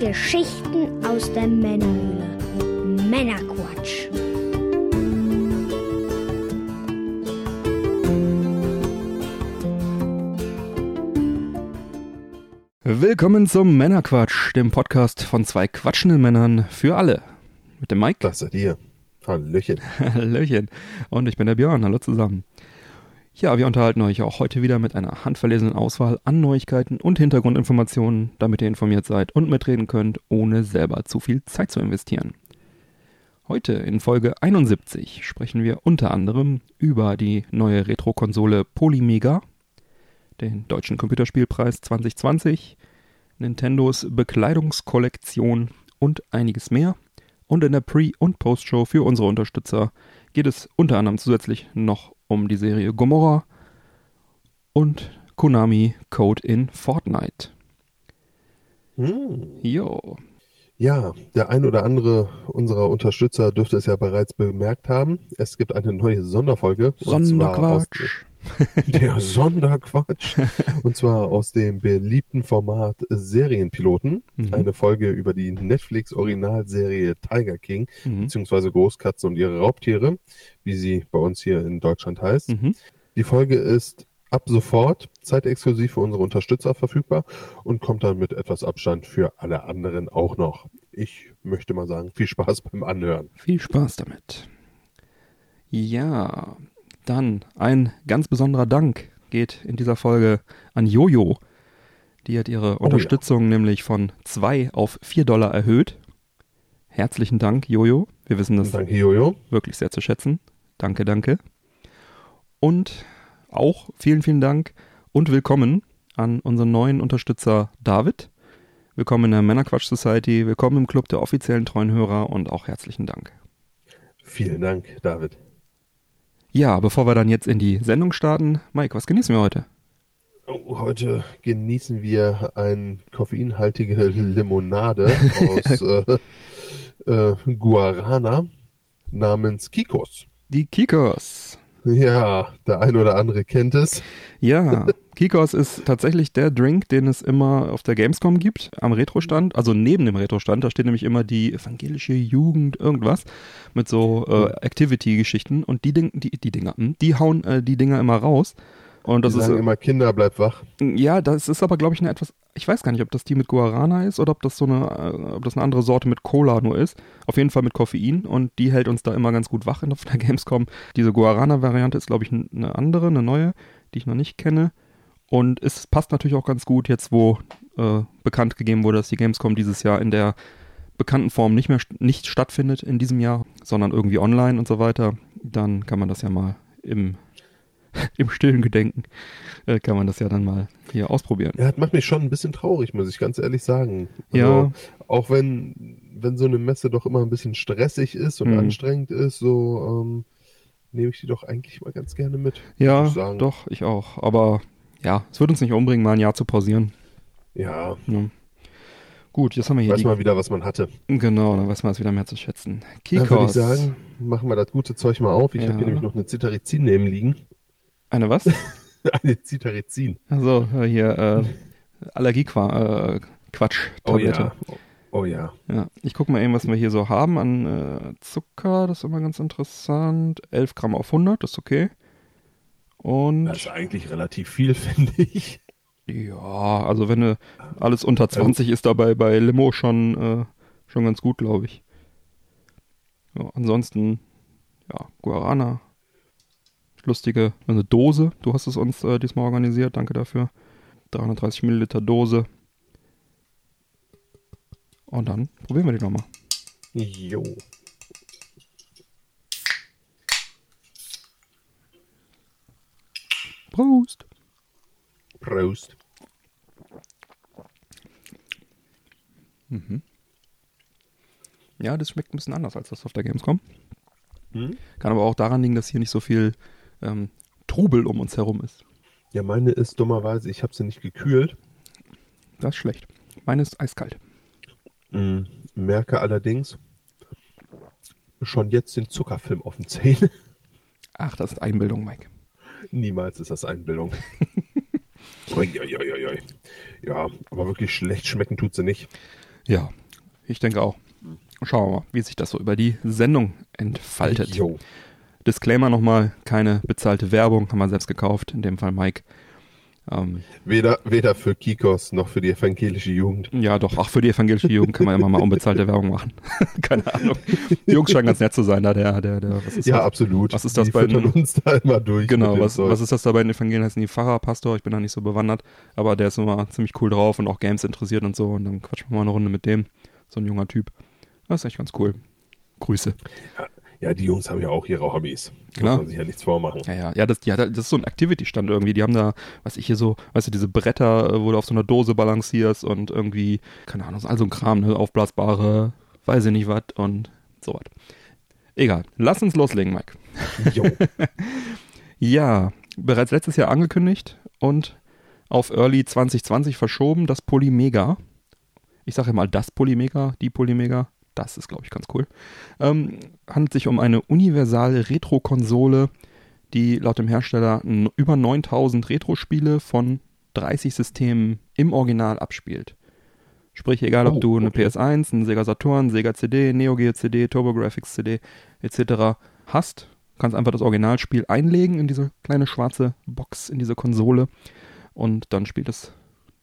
Geschichten aus der Männerhöhle. Männerquatsch. Willkommen zum Männerquatsch, dem Podcast von zwei quatschenden Männern für alle. Mit dem Mike. Das seid ihr. Hallöchen. Hallöchen. Und ich bin der Björn. Hallo zusammen. Ja, wir unterhalten euch auch heute wieder mit einer handverlesenen Auswahl an Neuigkeiten und Hintergrundinformationen, damit ihr informiert seid und mitreden könnt, ohne selber zu viel Zeit zu investieren. Heute in Folge 71 sprechen wir unter anderem über die neue Retro-Konsole Polymega, den deutschen Computerspielpreis 2020, Nintendos Bekleidungskollektion und einiges mehr. Und in der Pre- und Post-Show für unsere Unterstützer geht es unter anderem zusätzlich noch um die Serie Gomorra und Konami Code in Fortnite. Hm. Jo. Ja, der ein oder andere unserer Unterstützer dürfte es ja bereits bemerkt haben. Es gibt eine neue Sonderfolge. Sonderquatsch. Der Sonderquatsch. und zwar aus dem beliebten Format Serienpiloten. Mhm. Eine Folge über die Netflix-Originalserie Tiger King, Mhm. beziehungsweise Großkatzen und ihre Raubtiere, wie sie bei uns hier in Deutschland heißt. Mhm. Die Folge ist ab sofort zeitexklusiv für unsere Unterstützer verfügbar und kommt dann mit etwas Abstand für alle anderen auch noch. Ich möchte mal sagen, viel Spaß beim Anhören. Viel Spaß damit. Ja, dann ein ganz besonderer Dank geht in dieser Folge an Jojo. Die hat ihre ja. Unterstützung nämlich von 2 auf 4 Dollar erhöht. Herzlichen Dank, Jojo. Wir wissen das Danke, Jojo. wirklich sehr zu schätzen. Danke, danke. Und auch vielen, vielen Dank und willkommen an unseren neuen Unterstützer David. Willkommen in der Männerquatsch Society, willkommen im Club der offiziellen treuen Hörer und auch herzlichen Dank. Vielen Dank, David. Ja, bevor wir dann jetzt in die Sendung starten, Mike, was genießen wir heute? Oh, heute genießen wir eine koffeinhaltige Limonade aus äh, äh, Guarana namens Kikos. Die Kikos. Ja, der ein oder andere kennt es. Ja, Kikos ist tatsächlich der Drink, den es immer auf der Gamescom gibt, am Retrostand, also neben dem Retrostand, da steht nämlich immer die evangelische Jugend irgendwas mit so äh, Activity-Geschichten und die, Ding, die, die Dinger, hm, die hauen äh, die Dinger immer raus. Und das Die ist sagen immer, Kinder, bleibt wach. Ja, das ist aber, glaube ich, eine etwas. Ich weiß gar nicht, ob das die mit Guarana ist oder ob das so eine, äh, ob das eine andere Sorte mit Cola nur ist. Auf jeden Fall mit Koffein und die hält uns da immer ganz gut wach auf der Gamescom. Diese Guarana-Variante ist, glaube ich, eine andere, eine neue, die ich noch nicht kenne. Und es passt natürlich auch ganz gut jetzt, wo äh, bekannt gegeben wurde, dass die Gamescom dieses Jahr in der bekannten Form nicht mehr nicht stattfindet in diesem Jahr, sondern irgendwie online und so weiter. Dann kann man das ja mal im im stillen Gedenken äh, kann man das ja dann mal hier ausprobieren. Ja, das macht mich schon ein bisschen traurig, muss ich ganz ehrlich sagen. Ja. Also, Auch wenn, wenn so eine Messe doch immer ein bisschen stressig ist und Mhm. anstrengend ist, so ähm, nehme ich die doch eigentlich mal ganz gerne mit. Ja, ich sagen. doch, ich auch. Aber ja, es wird uns nicht umbringen, mal ein Jahr zu pausieren. Ja, Ja. Gut, jetzt haben wir hier weiß die, mal wieder, was man hatte. Genau, dann weiß man es wieder mehr zu schätzen. Dann würde ich Kikos. sagen, machen wir das gute Zeug mal auf. Ich Ja. habe hier nämlich noch eine Zitarizin neben liegen. Eine was? eine Zitarizin. Also hier äh, Allergie-Quatsch. Äh, Quatsch, Oh ja. Oh ja. Ja, ich gucke mal eben, was wir hier so haben an äh, Zucker. Das ist immer ganz interessant. 11 Gramm auf 100, das ist okay. Und Das ist eigentlich relativ viel, finde ich. ja, also wenn du alles unter 20 ist dabei bei Limo schon, äh, schon ganz gut, glaube ich. Ja, ansonsten, ja, Guarana. Lustige, eine Dose. Du hast es uns äh, diesmal organisiert, danke dafür. 330 Milliliter Dose. Und dann probieren wir die nochmal. Jo. Prost! Prost. Ja, das schmeckt ein bisschen anders als das auf der Gamescom. Hm? Kann aber auch daran liegen, dass hier nicht so viel ähm, Trubel um uns herum ist. Ja, meine ist dummerweise, ich habe sie nicht gekühlt. Das ist schlecht. Meine ist eiskalt. Mm, merke allerdings schon jetzt den Zuckerfilm auf den Zähnen. Ach, das ist Einbildung, Mike. Niemals ist das Einbildung. Ja, aber wirklich schlecht schmecken tut sie nicht. Ja, ich denke auch. Schauen wir mal, wie sich das so über die Sendung entfaltet. Jo. Disclaimer nochmal, keine bezahlte Werbung, haben wir selbst gekauft, in dem Fall Mike. Ähm, Weder, weder für Kikos noch für die evangelische Jugend. ja, doch, auch für die evangelische Jugend kann man immer mal unbezahlte Werbung machen. Keine Ahnung. Die Jungs scheinen ganz nett zu sein, da der, der, der, was ist Ja, das? absolut. Was ist das die bei den- uns da immer durch. Genau, was, was ist das da bei den Evangelien? Heißen die Pfarrer, Pastor? Ich bin da nicht so bewandert, aber der ist immer ziemlich cool drauf und auch Games interessiert und so. Und dann quatschen wir mal eine Runde mit dem. So ein junger Typ. Das ist echt ganz cool. Grüße. Ja, die Jungs haben ja auch ihre Hobbys. Klar. Muss man sich ja nichts vormachen. Ja, ja, ja, das, ja, das ist so ein Activity-Stand irgendwie. Die haben da, was ich hier so, weißt du, diese Bretter, äh, wo du auf so einer Dose balancierst und irgendwie, keine Ahnung, all so ein Kram, ne, aufblasbare, weiß ich nicht was und so was. Egal, lass uns loslegen, Mike. Jo. Ja, bereits letztes Jahr angekündigt und auf Early 2020 verschoben, das Polymega. Ich sage ja mal das Polymega, die Polymega. Das ist, glaube ich, ganz cool. Ähm, handelt sich um eine universale Retro-Konsole, die laut dem Hersteller über 9000 Retro-Spiele von 30 Systemen im Original abspielt. Sprich, egal ob Oh, du eine okay. PS1, einen Sega Saturn, Sega CD, Neo Geo CD, TurboGrafx CD etc. hast, kannst einfach das Originalspiel einlegen in diese kleine schwarze Box, in diese Konsole und dann spielt es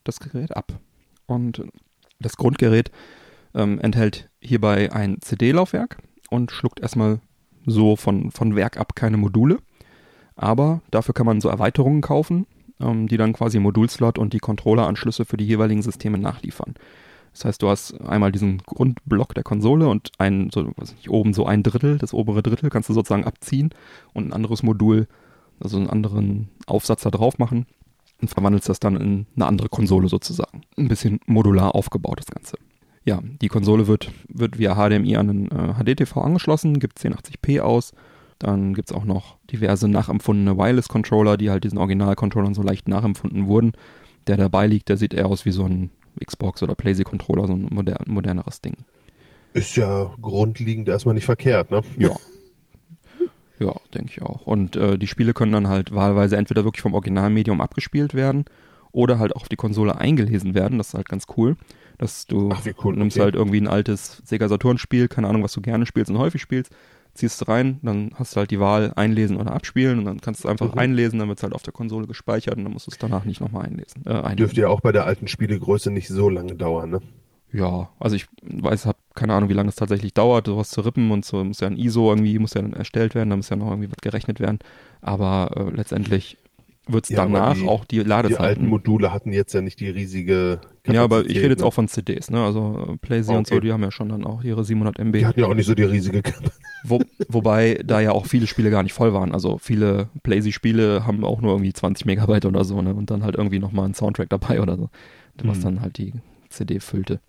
das Gerät ab. Und das Grundgerät ähm, enthält hierbei ein CD-Laufwerk und schluckt erstmal so von, von Werk ab keine Module. Aber dafür kann man so Erweiterungen kaufen, ähm, die dann quasi Modulslot und die Controlleranschlüsse für die jeweiligen Systeme nachliefern. Das heißt, du hast einmal diesen Grundblock der Konsole und ein, so, weiß nicht, oben so ein Drittel, das obere Drittel kannst du sozusagen abziehen und ein anderes Modul, also einen anderen Aufsatz da drauf machen und verwandelst das dann in eine andere Konsole sozusagen. Ein bisschen modular aufgebaut, das Ganze. Ja, die Konsole wird, wird via HDMI an einen äh, HD-TV angeschlossen, gibt 1080p aus. Dann gibt es auch noch diverse nachempfundene Wireless-Controller, die halt diesen Original-Controllern so leicht nachempfunden wurden. Der dabei liegt, der sieht eher aus wie so ein Xbox oder PlayStation-Controller, so ein moder moderneres Ding. Ist ja grundlegend erstmal nicht verkehrt, ne? Ja. Ja, denke ich auch. Und äh, die Spiele können dann halt wahlweise entweder wirklich vom Originalmedium abgespielt werden oder halt auch auf die Konsole eingelesen werden. Das ist halt ganz cool. Dass du Ach, cool, nimmst okay. halt irgendwie ein altes Sega Saturn-Spiel, keine Ahnung, was du gerne spielst und häufig spielst, ziehst es rein, dann hast du halt die Wahl einlesen oder abspielen und dann kannst du einfach Mhm. einlesen, dann wird es halt auf der Konsole gespeichert und dann musst du es danach nicht nochmal einlesen. Äh, einlesen. Dürfte ja auch bei der alten Spielegröße nicht so lange dauern, ne? Ja, also ich weiß, habe keine Ahnung, wie lange es tatsächlich dauert, sowas zu rippen und so muss ja ein ISO irgendwie, muss ja dann erstellt werden, da muss ja noch irgendwie was gerechnet werden. Aber äh, letztendlich wird es Ja, danach die- auch die Die alten Ladezeiten. Module hatten jetzt ja nicht die riesige ja, aber ich Kapazität, rede jetzt ne? auch von CDs, ne? Also äh, PlayZ und so, Okay. die haben ja schon dann auch ihre 700 MB. Die hatten ja auch nicht so die riesige Kapazität. Wo, wobei da ja auch viele Spiele gar nicht voll waren. Also viele PlayZ-Spiele haben auch nur irgendwie 20 Megabyte oder so, ne? Und dann halt irgendwie nochmal ein Soundtrack dabei oder so. Was Mhm. dann halt die CD füllte.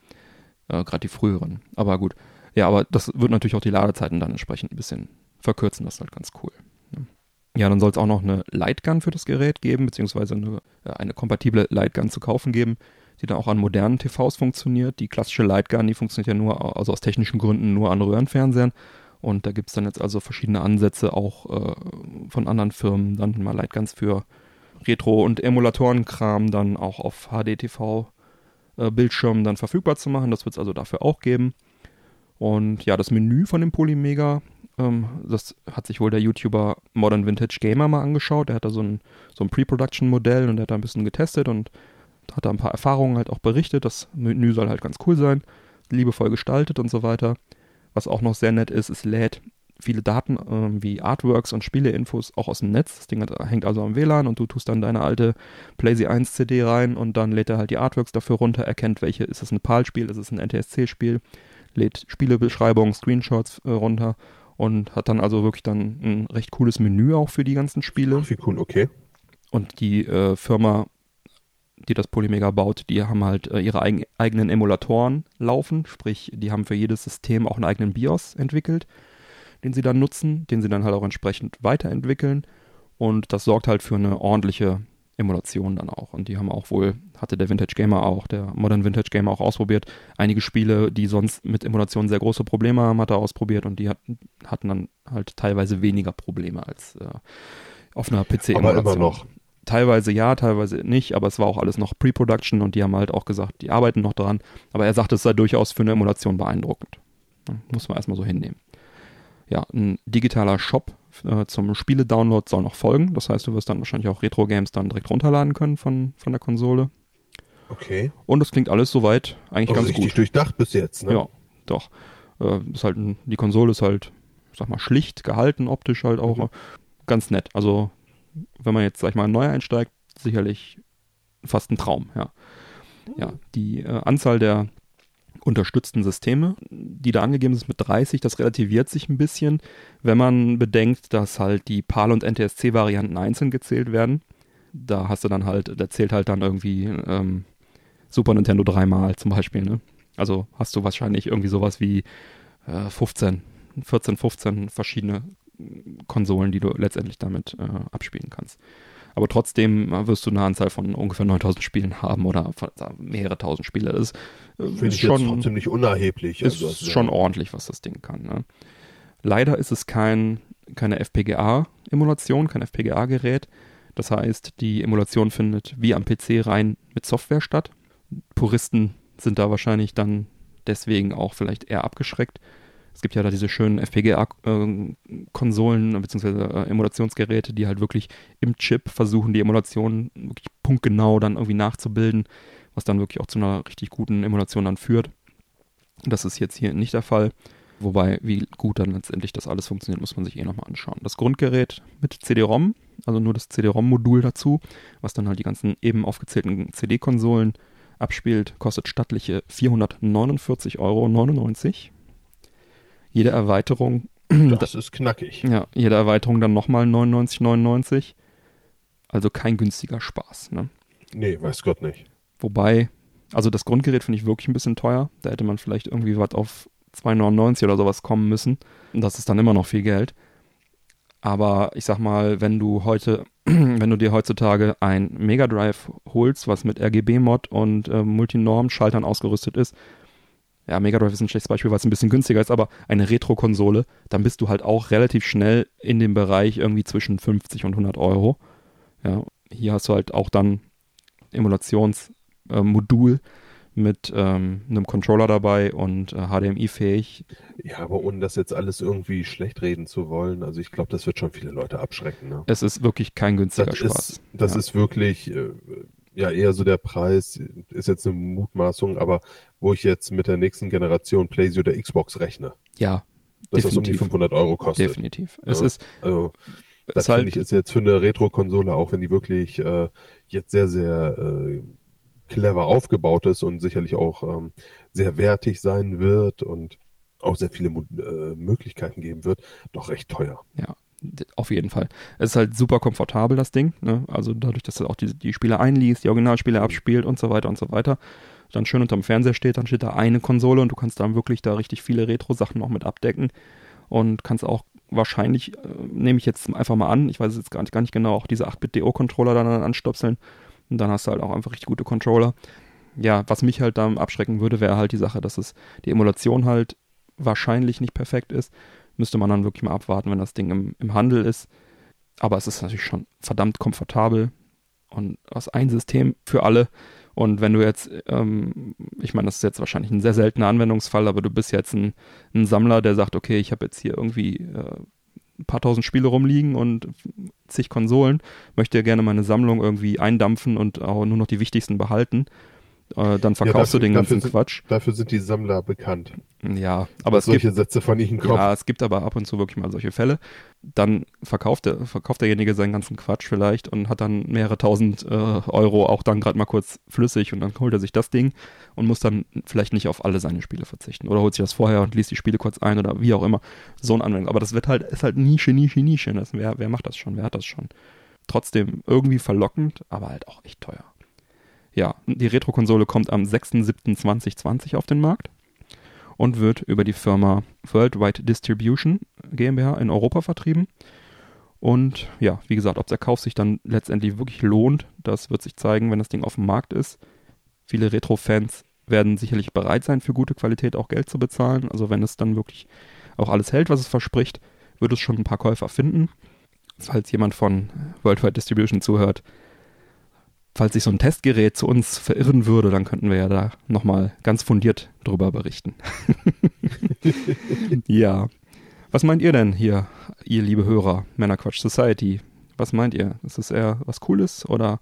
Äh, Gerade die früheren. Aber gut. Ja, aber das wird natürlich auch die Ladezeiten dann entsprechend ein bisschen verkürzen. Das ist halt ganz cool. Ja, dann soll es auch noch eine Lightgun für das Gerät geben, beziehungsweise eine, äh, eine kompatible Lightgun zu kaufen geben, die dann auch an modernen TVs funktioniert. Die klassische Lightgun, die funktioniert ja nur, also aus technischen Gründen nur an Röhrenfernsehern. Und da gibt es dann jetzt also verschiedene Ansätze auch äh, von anderen Firmen, dann mal Lightguns für Retro- und Emulatorenkram dann auch auf HDTV-Bildschirmen dann verfügbar zu machen. Das wird es also dafür auch geben. Und ja, das Menü von dem Polymega, ähm, das hat sich wohl der YouTuber Modern Vintage Gamer mal angeschaut. Der hat da so ein, so ein Pre-Production-Modell und der hat da ein bisschen getestet und hat da ein paar Erfahrungen halt auch berichtet. Das Menü soll halt ganz cool sein, liebevoll gestaltet und so weiter. Was auch noch sehr nett ist, es lädt viele Daten ähm, wie Artworks und Spieleinfos auch aus dem Netz. Das Ding hat, hängt also am WLAN und du tust dann deine alte PlayZ 1 CD rein und dann lädt er halt die Artworks dafür runter, erkennt, welche, ist es ein PAL-Spiel, ist es ein NTSC-Spiel, lädt Spielebeschreibungen, Screenshots äh, runter und hat dann also wirklich dann ein recht cooles Menü auch für die ganzen Spiele. Wie cool, okay. Und die äh, Firma, die das Polymega baut, die haben halt äh, ihre eigen, eigenen Emulatoren laufen. Sprich, die haben für jedes System auch einen eigenen BIOS entwickelt, den sie dann nutzen, den sie dann halt auch entsprechend weiterentwickeln. Und das sorgt halt für eine ordentliche Emulation dann auch. Und die haben auch wohl, hatte der Vintage Gamer auch, der Modern Vintage Gamer auch ausprobiert. Einige Spiele, die sonst mit Emulation sehr große Probleme haben, hat er ausprobiert und die hatten, hatten dann halt teilweise weniger Probleme als äh, auf einer PC-Emulation. Aber immer noch. teilweise ja, teilweise nicht, aber es war auch alles noch Pre-Production und die haben halt auch gesagt, die arbeiten noch dran. Aber er sagt, es sei durchaus für eine Emulation beeindruckend. Muss man erstmal so hinnehmen. Ja, ein digitaler Shop äh, zum Spiele-Download soll noch folgen. Das heißt, du wirst dann wahrscheinlich auch Retro-Games dann direkt runterladen können von, von der Konsole. Okay. Und das klingt alles soweit eigentlich Also ganz richtig gut. durchdacht bis jetzt, ne? Ja, doch. Äh, ist halt ein, die Konsole ist halt, sag mal, schlicht gehalten, optisch halt auch Mhm. ganz nett. Also, wenn man jetzt, sag ich mal, neu einsteigt, sicherlich fast ein Traum, ja. Ja, die äh, Anzahl der unterstützten Systeme, die da angegeben ist mit 30, das relativiert sich ein bisschen, wenn man bedenkt, dass halt die PAL- und NTSC-Varianten einzeln gezählt werden. Da hast du dann halt, da zählt halt dann irgendwie ähm, Super Nintendo dreimal zum Beispiel, ne? Also hast du wahrscheinlich irgendwie sowas wie äh, 15, 14, 15 verschiedene Konsolen, die du letztendlich damit äh, abspielen kannst. Aber trotzdem äh, wirst du eine Anzahl von ungefähr 9000 Spielen haben oder mehrere tausend Spiele. Das ist, äh, Finde ich jetzt schon, trotzdem nicht unerheblich. ist Also, schon ja- ordentlich, was das Ding kann. Ne? Leider ist es kein, keine FPGA-Emulation, kein FPGA-Gerät. Das heißt, die Emulation findet wie am PC rein mit Software statt. Puristen sind da wahrscheinlich dann deswegen auch vielleicht eher abgeschreckt. Es gibt ja da diese schönen FPGA-Konsolen bzw. Äh, Emulationsgeräte, die halt wirklich im Chip versuchen, die Emulation wirklich punktgenau dann irgendwie nachzubilden, was dann wirklich auch zu einer richtig guten Emulation dann führt. Das ist jetzt hier nicht der Fall. Wobei, wie gut dann letztendlich das alles funktioniert, muss man sich eh nochmal anschauen. Das Grundgerät mit CD-ROM, also nur das CD-ROM-Modul dazu, was dann halt die ganzen eben aufgezählten CD-Konsolen abspielt, kostet stattliche 449,99 Euro. Jede Erweiterung, Das ist knackig. ja, jede Erweiterung dann nochmal 99,99. Also kein günstiger Spaß, ne? Nee, weiß Gott nicht. Wobei, also das Grundgerät finde ich wirklich ein bisschen teuer. Da hätte man vielleicht irgendwie was auf 2,99 oder sowas kommen müssen. Und das ist dann immer noch viel Geld. Aber ich sag mal, wenn du heute, wenn du dir heutzutage ein Mega Drive holst, was mit RGB-Mod und äh, Multinorm-Schaltern ausgerüstet ist, ja, Mega Drive ist ein schlechtes Beispiel, weil es ein bisschen günstiger ist, aber eine Retro-Konsole, dann bist du halt auch relativ schnell in dem Bereich irgendwie zwischen 50 und 100 Euro. Ja, hier hast du halt auch dann Emulationsmodul mit ähm, einem Controller dabei und äh, HDMI-fähig. Ja, aber ohne das jetzt alles irgendwie schlecht reden zu wollen, also ich glaube, das wird schon viele Leute abschrecken. Ne? Es ist wirklich kein günstiger Das, Spaß. ist, das ja. ist wirklich äh, ja eher so der Preis, ist jetzt eine Mutmaßung, aber wo ich jetzt mit der nächsten Generation PlayStation oder Xbox rechne, ja, dass das um die Definitiv. 500 Euro kostet. definitiv. Es Ja. ist, Also das ist halt, finde ich ist jetzt für eine Retro-Konsole, auch wenn die wirklich äh, jetzt sehr, sehr äh, clever aufgebaut ist und sicherlich auch ähm, sehr wertig sein wird und auch sehr viele äh, Möglichkeiten geben wird, doch recht teuer. Ja, auf jeden Fall. Es ist halt super komfortabel, das Ding. Ne? Also dadurch, dass er auch die, die Spiele einliest, die Originalspiele abspielt und so weiter und so weiter. Dann schön unterm Fernseher steht, dann steht da eine Konsole und du kannst dann wirklich da richtig viele Retro-Sachen noch mit abdecken und kannst auch wahrscheinlich, äh, nehme ich jetzt einfach mal an, ich weiß es jetzt gar nicht, gar nicht genau, auch diese 8-Bit-DO-Controller dann anstopseln und dann hast du halt auch einfach richtig gute Controller. Ja, was mich halt dann abschrecken würde, wäre halt die Sache, dass es die Emulation halt wahrscheinlich nicht perfekt ist müsste man dann wirklich mal abwarten, wenn das Ding im, im Handel ist. Aber es ist natürlich schon verdammt komfortabel und aus ein System für alle. Und wenn du jetzt, ähm, ich meine, das ist jetzt wahrscheinlich ein sehr seltener Anwendungsfall, aber du bist jetzt ein, ein Sammler, der sagt, okay, ich habe jetzt hier irgendwie äh, ein paar tausend Spiele rumliegen und zig Konsolen, möchte gerne meine Sammlung irgendwie eindampfen und auch nur noch die wichtigsten behalten. Äh, dann verkaufst dafür- du den dafür ganzen sind- Quatsch. Dafür sind die Sammler bekannt. Ja, aber es dass gibt solche Sätze von ihnen kommen. ja, es gibt aber ab und zu wirklich mal solche Fälle. Dann verkauft, der, verkauft derjenige seinen ganzen Quatsch vielleicht und hat dann mehrere tausend äh, Euro auch dann gerade mal kurz flüssig und dann holt er sich das Ding und muss dann vielleicht nicht auf alle seine Spiele verzichten. Oder holt sich das vorher und liest die Spiele kurz ein oder wie auch immer. So ein Anwendung. Aber das wird halt, ist halt Nische, Nische, Nische. Das, wer, wer macht das schon? Wer hat das schon? Trotzdem irgendwie verlockend, aber halt auch echt teuer. Ja, die Retro-Konsole kommt am 6.7.2020 auf den Markt und wird über die Firma Worldwide Distribution GmbH in Europa vertrieben. Und ja, wie gesagt, ob der Kauf sich dann letztendlich wirklich lohnt, das wird sich zeigen, wenn das Ding auf dem Markt ist. Viele Retro-Fans werden sicherlich bereit sein, für gute Qualität auch Geld zu bezahlen. Also wenn es dann wirklich auch alles hält, was es verspricht, wird es schon ein paar Käufer finden. Falls jemand von Worldwide Distribution zuhört, falls sich so ein Testgerät zu uns verirren würde, dann könnten wir ja da nochmal ganz fundiert drüber berichten. ja. Was meint ihr denn hier, ihr liebe Hörer, Männerquatsch Society? Was meint ihr? Ist es eher was Cooles oder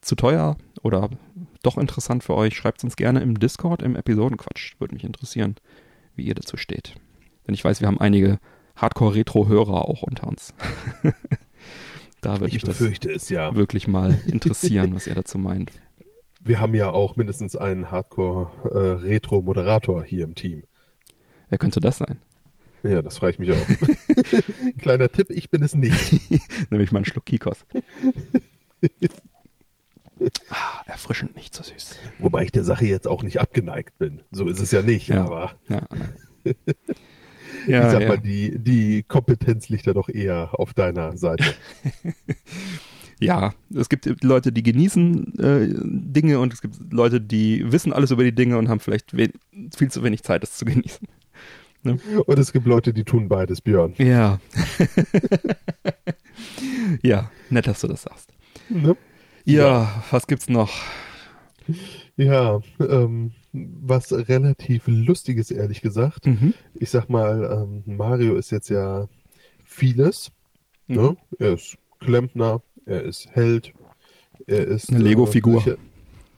zu teuer oder doch interessant für euch? Schreibt es uns gerne im Discord, im Episodenquatsch. Würde mich interessieren, wie ihr dazu steht. Denn ich weiß, wir haben einige Hardcore-Retro-Hörer auch unter uns. da würde mich das es, ja. wirklich mal interessieren, was ihr dazu meint. Wir haben ja auch mindestens einen Hardcore-Retro-Moderator hier im Team. Wer könnte das sein? Ja, das frage ich mich auch. Kleiner Tipp, ich bin es nicht. Nämlich mal einen Schluck Kikos. ah, erfrischend, nicht so süß. Wobei ich der Sache jetzt auch nicht abgeneigt bin. So ist es ja nicht, Ja. aber Ja, ich sag ja, mal, ja. die, die Kompetenz liegt da doch eher auf deiner Seite. ja, es gibt Leute, die genießen äh, Dinge und es gibt Leute, die wissen alles über die Dinge und haben vielleicht viel zu wenig Zeit, das zu genießen. Und es gibt Leute, die tun beides, Björn. Ja. ja, nett, dass du das sagst. Ne? Ja, was gibt's noch? Ja, ähm, was relativ Lustiges, ehrlich gesagt. Mhm. Ich sag mal, ähm, Mario ist jetzt ja vieles. Ne? Er ist Klempner, er ist Held, er ist Eine Lego-Figur. sicher-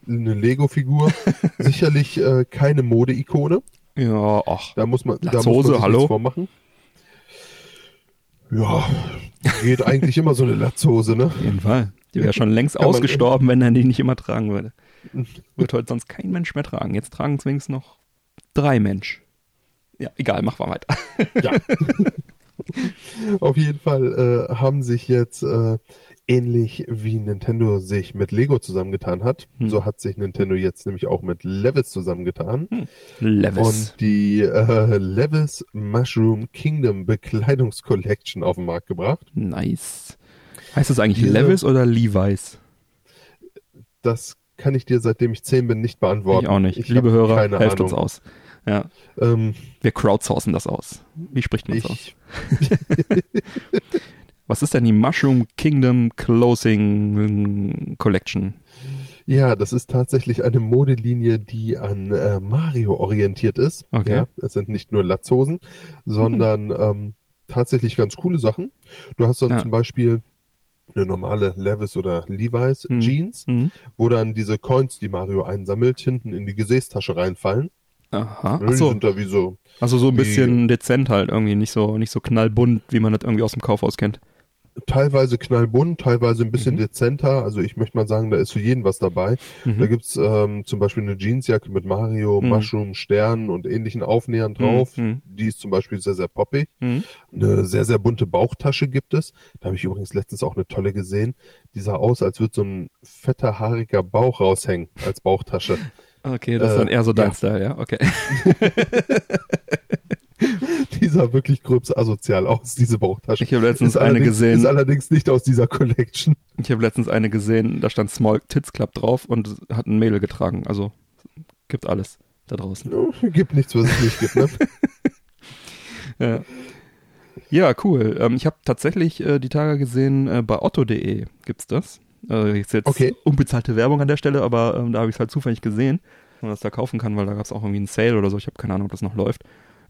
eine Lego-Figur. Sicherlich äh, keine Mode-Ikone. Ja, ach. Da muss man, da Latzhose, muss man sich hallo? vormachen. Ja, geht eigentlich immer so eine Latzhose, ne? Auf jeden Fall. Die wäre schon längst ausgestorben, wenn er die nicht immer tragen würde. Wird heute sonst kein Mensch mehr tragen. Jetzt tragen es wenigstens noch drei Mensch. Ja, egal, mach mal weiter. Ja. Auf jeden Fall äh, haben sich jetzt äh, ähnlich wie Nintendo sich mit Lego zusammengetan hat, Hm. so hat sich Nintendo jetzt nämlich auch mit Levis zusammengetan. Levis. Und die äh, Levis Mushroom Kingdom Bekleidungscollection auf den Markt gebracht. Nice. Heißt das eigentlich Diese- Levis oder Levi's? Das kann ich dir, seitdem ich zehn bin, nicht beantworten. Ich auch nicht. Ich Liebe Hörer, keine helft Ahnung. uns aus. Ja, Ähm, wir crowdsourcen das aus. Wie spricht man es aus? Was ist denn die Mushroom Kingdom Closing Collection? ja, das ist tatsächlich eine Modelinie, die an äh, Mario orientiert ist. Okay. Ja, es sind nicht nur Latzhosen, sondern ähm, tatsächlich ganz coole Sachen. Du hast dann Ja. zum Beispiel eine normale Levis oder Levi's Mhm. Jeans, Mhm. wo dann diese Coins, die Mario einsammelt, hinten in die Gesäßtasche reinfallen. Aha. Die sind da wie so also so ein bisschen dezent halt irgendwie, nicht so, nicht so knallbunt, wie man das irgendwie aus dem Kaufhaus kennt. Teilweise knallbunt, teilweise ein bisschen Mhm. dezenter. Also ich möchte mal sagen, da ist für jeden was dabei. Mhm. Da gibt's ähm, zum Beispiel eine Jeansjacke mit Mario, Mhm. Mushroom, Sternen und ähnlichen Aufnähern drauf. Mhm. Die ist zum Beispiel sehr, sehr poppig. Mhm. Eine sehr, sehr bunte Bauchtasche gibt es. Da habe ich übrigens letztens auch eine tolle gesehen. Die sah aus, als würde so ein fetter, haariger Bauch raushängen als Bauchtasche. Okay, das ist Äh, dann eher so dein ja. Style, ja, okay. Sah wirklich gröbs asozial aus, diese Bauchtasche. Ich habe letztens Ist eine gesehen. Ist allerdings nicht aus dieser Collection. Ich habe letztens eine gesehen, da stand Small Tits Club drauf und hat ein Mädel getragen. Also gibt alles da draußen. Gibt nichts, was es nicht gibt, ne? Ja, ja cool. Ähm, ich habe tatsächlich äh, die Tage gesehen, äh, bei otto.de gibt's das. Äh, ist jetzt Okay. unbezahlte Werbung an der Stelle, aber ähm, da habe ich es halt zufällig gesehen, dass man das da kaufen kann, weil da gab es auch irgendwie einen Sale oder so. Ich habe keine Ahnung, ob das noch läuft.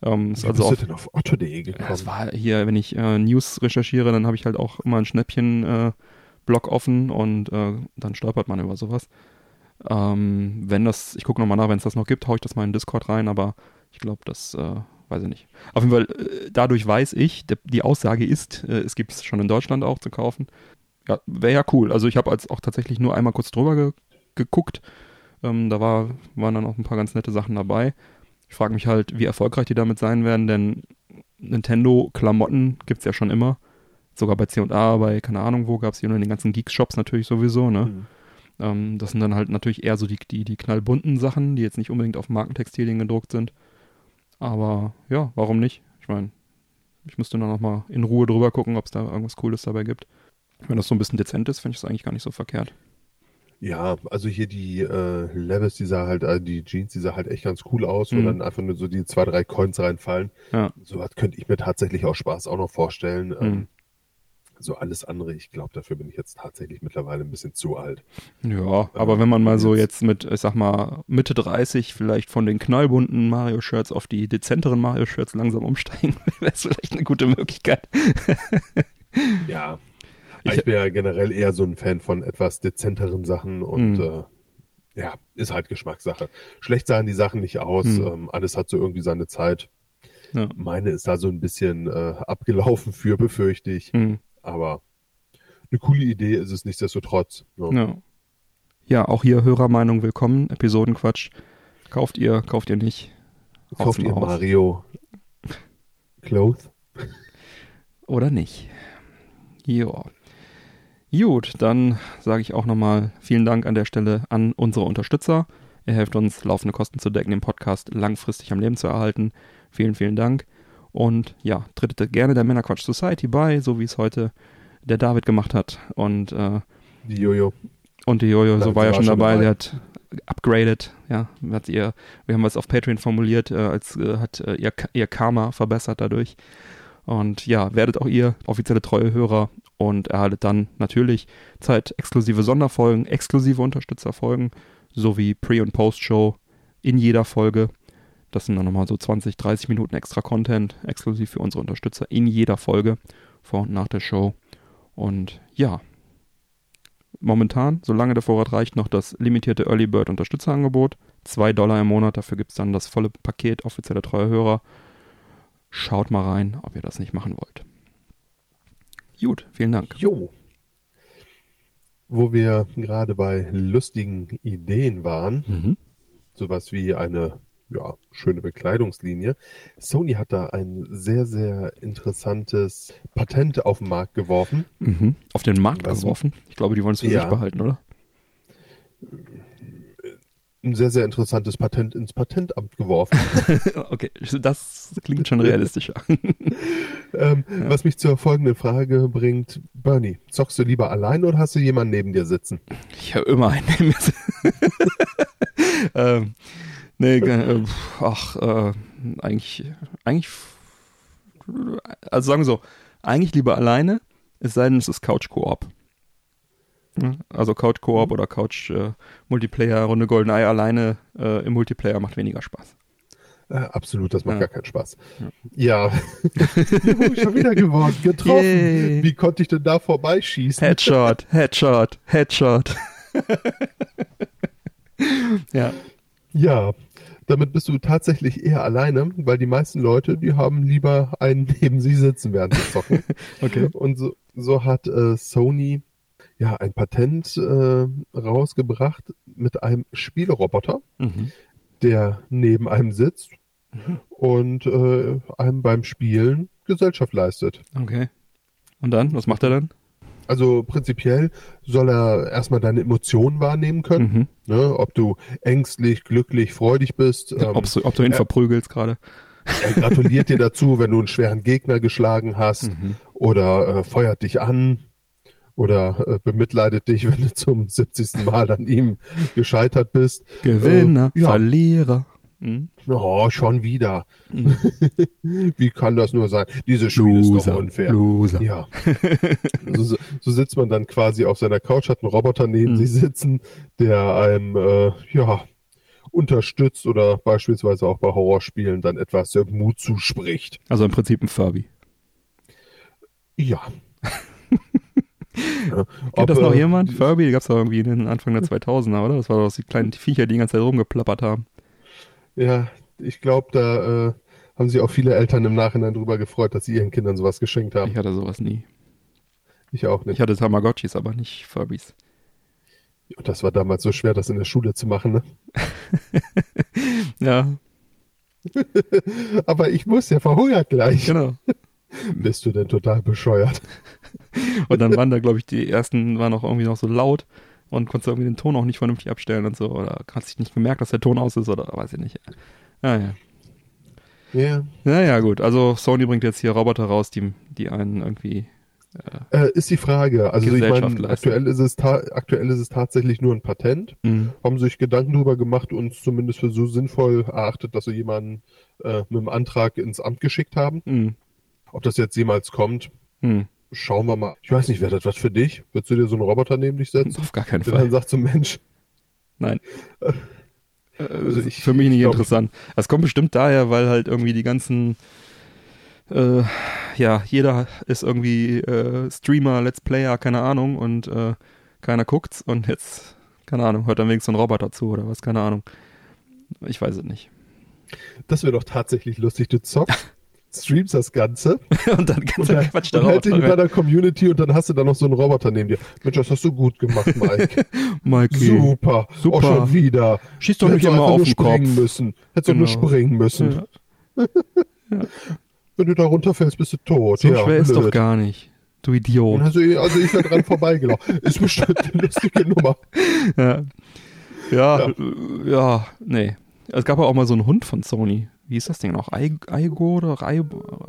Ähm, ist Wie also bist du denn auf otto.de gekommen? das war hier, wenn ich äh, News recherchiere, dann habe ich halt auch immer einen Schnäppchen-Blog offen und äh, dann stolpert man über sowas. Ähm, wenn das, ich gucke nochmal nach, wenn es das noch gibt, haue ich das mal in Discord rein, aber ich glaube, das äh, weiß ich nicht. Auf jeden Fall, äh, dadurch weiß ich, die Aussage ist, äh, es gibt es schon in Deutschland auch zu kaufen. Ja, wäre ja cool. Also ich habe als auch tatsächlich nur einmal kurz drüber ge geguckt. Ähm, da war, waren dann auch ein paar ganz nette Sachen dabei. Ich frage mich halt, wie erfolgreich die damit sein werden, denn Nintendo-Klamotten gibt's ja schon immer. Sogar bei C&A, bei keine Ahnung wo gab's hier nur in den ganzen Geeks-Shops natürlich sowieso, ne? Mhm. Ähm, das sind dann halt natürlich eher so die, die, die knallbunten Sachen, die jetzt nicht unbedingt auf Markentextilien gedruckt sind. Aber ja, warum nicht? Ich meine, ich müsste dann nochmal in Ruhe drüber gucken, ob es da irgendwas Cooles dabei gibt. Wenn das so ein bisschen dezent ist, finde ich es eigentlich gar nicht so verkehrt. Ja, also hier die äh, Levis, die sah halt, äh, die Jeans, die sah halt echt ganz cool aus, wo Mhm. dann einfach nur so die zwei, drei Coins reinfallen. Ja. So was könnte ich mir tatsächlich aus Spaß auch noch vorstellen. Ähm, So alles andere, ich glaube, dafür bin ich jetzt tatsächlich mittlerweile ein bisschen zu alt. Ja, aber wenn man mal so jetzt mit, ich sag mal, Mitte 30 vielleicht von den knallbunten Mario-Shirts auf die dezenteren Mario-Shirts langsam umsteigen, wäre es vielleicht eine gute Möglichkeit. Ja. Ich- Ich, bin ja generell eher so ein Fan von etwas dezenteren Sachen und Mhm. äh, ja, ist halt Geschmackssache. Schlecht sahen die Sachen nicht aus, Mhm. ähm, alles hat so irgendwie seine Zeit. Ja. Meine ist da so ein bisschen äh, abgelaufen für, befürchte ich. Hm. Aber eine coole Idee ist es nichtsdestotrotz. Ne? Ja. ja, auch hier Hörermeinung willkommen, Episodenquatsch. Kauft ihr, kauft ihr nicht. Kauft ihr mal aus. Mario Cloth? Oder nicht. Ja. Gut, dann sage ich auch nochmal vielen Dank an der Stelle an unsere Unterstützer. Ihr helft uns, laufende Kosten zu decken, den Podcast langfristig am Leben zu erhalten. Vielen, vielen Dank. Und ja, tretet gerne der Männerquatsch Society bei, so wie es heute der David gemacht hat. Und, äh, Die Jojo. und die Jojo, so war ja schon dabei, dabei. der hat upgraded, ja, hat ihr, wir haben was auf Patreon formuliert, äh, als äh, hat äh, ihr, ihr Karma verbessert dadurch. Und ja, werdet auch ihr offizielle treue Hörer und erhaltet dann natürlich zeitexklusive Sonderfolgen, exklusive Unterstützerfolgen sowie Pre- und Post-Show in jeder Folge. Das sind dann nochmal so 20, 30 Minuten extra Content, exklusiv für unsere Unterstützer in jeder Folge, vor und nach der Show. Und ja, momentan, solange der Vorrat reicht, noch das limitierte Early Bird Unterstützerangebot. 2 Dollar im Monat, dafür gibt es dann das volle Paket offizielle treue Hörer. Schaut mal rein, ob ihr das nicht machen wollt. Gut, vielen Dank. Jo. Wo wir gerade bei lustigen Ideen waren, Mhm. sowas wie eine ja, schöne Bekleidungslinie. Sony hat da ein sehr, sehr interessantes Patent auf den Markt geworfen. Mhm. Auf den Markt Was? geworfen. Ich glaube, die wollen es für Ja. sich behalten, oder? Ein sehr, sehr interessantes Patent ins Patentamt geworfen. okay, das klingt schon realistischer. ähm, Was mich zur folgenden Frage bringt. Bernie, zockst du lieber allein oder hast du jemanden neben dir sitzen? Ich höre immer einen. neben mir. ähm, nee, äh, ach, äh, eigentlich, eigentlich, also sagen wir so, eigentlich lieber alleine, es sei denn, es ist Couch-Koop. Ja, Also Couch-Koop oder Couch-Multiplayer, Runde Goldeneye alleine äh, im Multiplayer macht weniger Spaß. Äh, absolut, das macht Ja. gar keinen Spaß. Ja, Wie hab ich schon wieder gewonnen, getroffen. Yay. Wie konnte ich denn da vorbeischießen? Headshot, Headshot, Headshot. ja, Ja, damit bist du tatsächlich eher alleine, weil die meisten Leute, die haben lieber einen neben sich sitzen während sie zocken. okay. Und so, so hat äh, Sony ja ein Patent äh, rausgebracht mit einem Spieleroboter, Mhm. der neben einem sitzt und äh, einem beim Spielen Gesellschaft leistet. Okay. Und dann, was macht er dann? Also prinzipiell soll er erstmal deine Emotionen wahrnehmen können, Mhm. ne? ob du ängstlich, glücklich, freudig bist. Ähm, ob, du, ob du ihn äh, verprügelst gerade. er gratuliert dir dazu, wenn du einen schweren Gegner geschlagen hast Mhm. oder äh, feuert dich an oder äh, bemitleidet dich, wenn du zum 70. Mal an ihm gescheitert bist. Gewinner, Äh, ja. Verlierer. Mhm. Oh, schon wieder. Mhm. Wie kann das nur sein? Dieses Spiel ist doch unfair. Loser. Ja. so, so sitzt man dann quasi auf seiner Couch, hat einen Roboter neben Mhm. sich sitzen, der einem äh, ja unterstützt oder beispielsweise auch bei Horrorspielen dann etwas äh, Mut zuspricht. Also im Prinzip ein Furby. Ja. ja. Kennt das noch äh, jemand? Furby, die gab es doch irgendwie in den Anfang der 2000er, oder? Das war doch die kleinen Viecher, die die ganze Zeit rumgeplappert haben. Ja, ich glaube, da äh, haben sich auch viele Eltern im Nachhinein drüber gefreut, dass sie ihren Kindern sowas geschenkt haben. Ich hatte sowas nie. Ich auch Ich nicht. hatte Tamagotchis, aber nicht Furbies. Und das war damals so schwer, das in der Schule zu machen. Ne? Ja, Aber ich muss ja verhungert gleich. genau. Bist du denn total bescheuert? Und dann waren da, glaube ich, die ersten waren auch irgendwie noch so laut und konntest irgendwie den Ton auch nicht vernünftig abstellen und so. Oder hast dich nicht gemerkt, dass der Ton aus ist oder weiß ich nicht. Ja, ja. Ja. Naja, gut. Also Sony bringt jetzt hier Roboter raus, die, die einen irgendwie. Äh, ist die Frage. Also ich meine, aktuell ist, es aktuell ist es tatsächlich nur ein Patent. Mh, Haben sich Gedanken drüber gemacht und es zumindest für so sinnvoll erachtet, dass sie jemanden äh, mit dem Antrag ins Amt geschickt haben. mh, Ob das jetzt jemals kommt, mh. Schauen wir mal. Ich weiß nicht, wäre das was für dich? Würdest du dir so einen Roboter neben dich setzen? Auf gar keinen Der dann Fall. sagt so, Mensch, Nein. Also ich- Für mich nicht ich glaub- interessant. Das kommt bestimmt daher, weil halt irgendwie die ganzen, äh, ja, jeder ist irgendwie äh, Streamer, Let's Player, keine Ahnung, und äh, keiner guckt's und jetzt, keine Ahnung, hört dann wenigstens so ein Roboter zu oder was, keine Ahnung. Ich weiß es nicht. das wäre doch tatsächlich lustig. Du zockst, streamst das Ganze und dann kannst du dann, Quatsch der und hältst dich rein. deiner Community und dann hast du da noch so einen Roboter neben dir. Mensch, das hast du gut gemacht, Mike. Mikey, Super. Super. Auch schon wieder. schieß doch nicht immer auf den springen Kopf. müssen. Hättest du nur Genau. springen müssen. Ja. Wenn du da runterfällst, bist du tot. So ja, schwer ist doch blöd. gar nicht. Du Idiot. Also, also ich wäre dran vorbeigelaufen. Ist bestimmt eine lustige Nummer. Ja. Ja, Ja. ja, nee. Es gab ja auch mal so einen Hund von Sony. Wie ist das Ding noch? Aigo oder Aibo?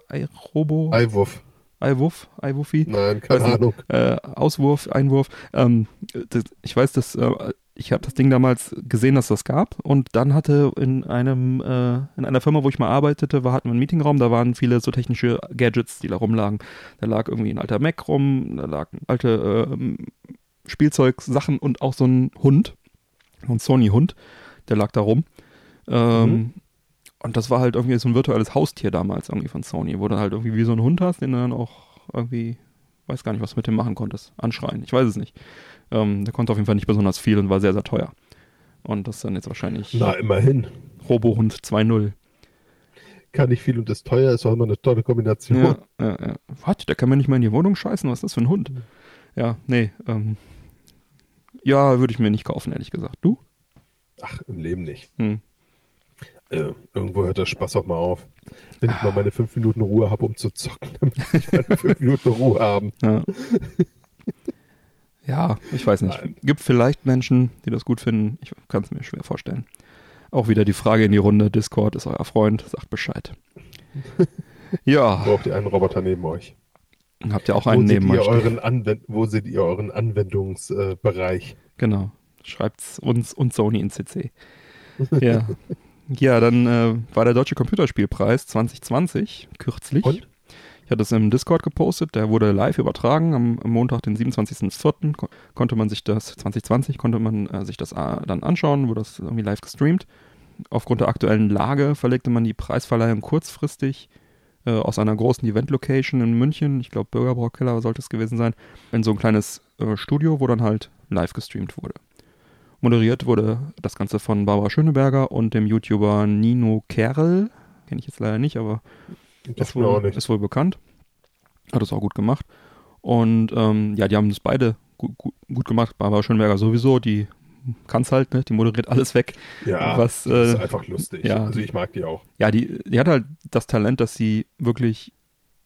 Robo? Eiwurf. Eiwuff? Eiwuffi? Nein, keine nicht. Ahnung. Äh, Auswurf, Einwurf. Ähm, das, ich weiß, dass äh, ich habe das Ding damals gesehen, dass das gab und dann hatte in einem äh, in einer Firma, wo ich mal arbeitete, war hatten wir einen Meetingraum, da waren viele so technische Gadgets, die da rumlagen. Da lag irgendwie ein alter Mac rum, da lagen alte ähm, Spielzeugsachen und auch so ein Hund, ein Sony-Hund, der lag da rum. Ähm, Mhm. Und das war halt irgendwie so ein virtuelles Haustier damals irgendwie von Sony, wo du halt irgendwie wie so einen Hund hast, den du dann auch irgendwie, weiß gar nicht, was du mit dem machen konntest. Anschreien, ich weiß es nicht. Ähm, der konnte auf jeden Fall nicht besonders viel und war sehr, sehr teuer. Und das ist dann jetzt wahrscheinlich Na, immerhin. Robohund 2.0. Kann nicht viel und ist teuer, ist auch immer eine tolle Kombination. Ja, ja, ja. Was? Der kann mir nicht mal in die Wohnung scheißen? Was ist das für ein Hund? Ja, nee. Ähm, ja, würde ich mir nicht kaufen, ehrlich gesagt. Du? Ach, im Leben nicht. Hm. Äh, irgendwo hört der Spaß auch mal auf. Wenn ich mal meine fünf Minuten Ruhe habe, um zu zocken, dann will ich meine fünf Minuten Ruhe haben. Ja. ja, ich weiß nicht. Nein. Gibt vielleicht Menschen, die das gut finden. Ich kann es mir schwer vorstellen. Auch wieder die Frage in die Runde. Discord ist euer Freund. Sagt Bescheid. ja, Braucht ihr einen Roboter neben euch? habt ihr auch Wo einen seht, neben euch wo seht ihr euren Anwendungsbereich? Genau. Schreibt's uns und Sony in CC. Ja. Ja, dann äh, war der Deutsche Computerspielpreis 2020 kürzlich. Und? Ich hatte es im Discord gepostet, der wurde live übertragen. Am, am Montag, den 27.04. Ko konnte man sich das, 2020 konnte man äh, sich das äh, dann anschauen, wurde das irgendwie live gestreamt. Aufgrund der aktuellen Lage verlegte man die Preisverleihung kurzfristig äh, aus einer großen Event-Location in München, ich glaube Bürgerbraukeller sollte es gewesen sein, in so ein kleines äh, Studio, wo dann halt live gestreamt wurde. Moderiert wurde das Ganze von Barbara Schöneberger und dem YouTuber Nino Kerl. Kenne ich jetzt leider nicht, aber Das ist wohl, nicht. ist wohl bekannt. Hat es auch gut gemacht. Und ähm, ja, die haben das beide gut, gut, gut gemacht. Barbara Schöneberger sowieso, die kann es halt, ne? die moderiert alles weg. Ja, was, das ist äh, einfach lustig. ja. also ich mag die auch. Ja, die, die hat halt das Talent, dass sie wirklich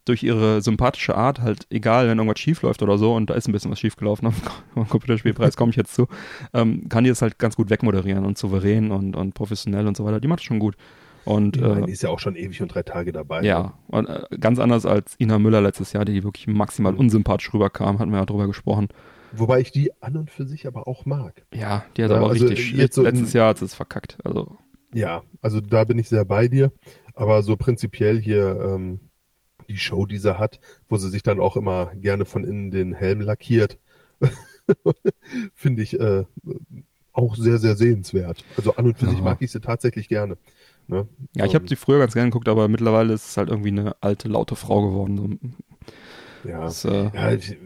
durch ihre sympathische Art halt, egal, wenn irgendwas schief läuft oder so, und da ist ein bisschen was schief gelaufen am, Computerspielpreis, komme ich jetzt zu, ähm, kann die das halt ganz gut wegmoderieren und souverän und, und professionell und so weiter. Die macht das schon gut. Und Ich meine, äh, die ist ja auch schon ewig und drei Tage dabei. ja, und äh, ganz anders als Ina Müller letztes Jahr, die wirklich maximal Mhm. unsympathisch rüberkam, hatten wir ja drüber gesprochen. Wobei ich die an und für sich aber auch mag. Ja, die hat Ja, aber also richtig, jetzt so letztes Jahr hat sie es verkackt. Also, Ja, also da bin ich sehr bei dir. Aber so prinzipiell hier ähm, die Show, die sie hat, wo sie sich dann auch immer gerne von innen den Helm lackiert, finde ich äh, auch sehr, sehr sehenswert. Also an und für Ja. sich mag ich sie tatsächlich gerne. Ne? ja, ich Ähm, habe sie früher ganz gerne geguckt, aber mittlerweile ist es halt irgendwie eine alte, laute Frau geworden. Ja, das, äh, ja ich,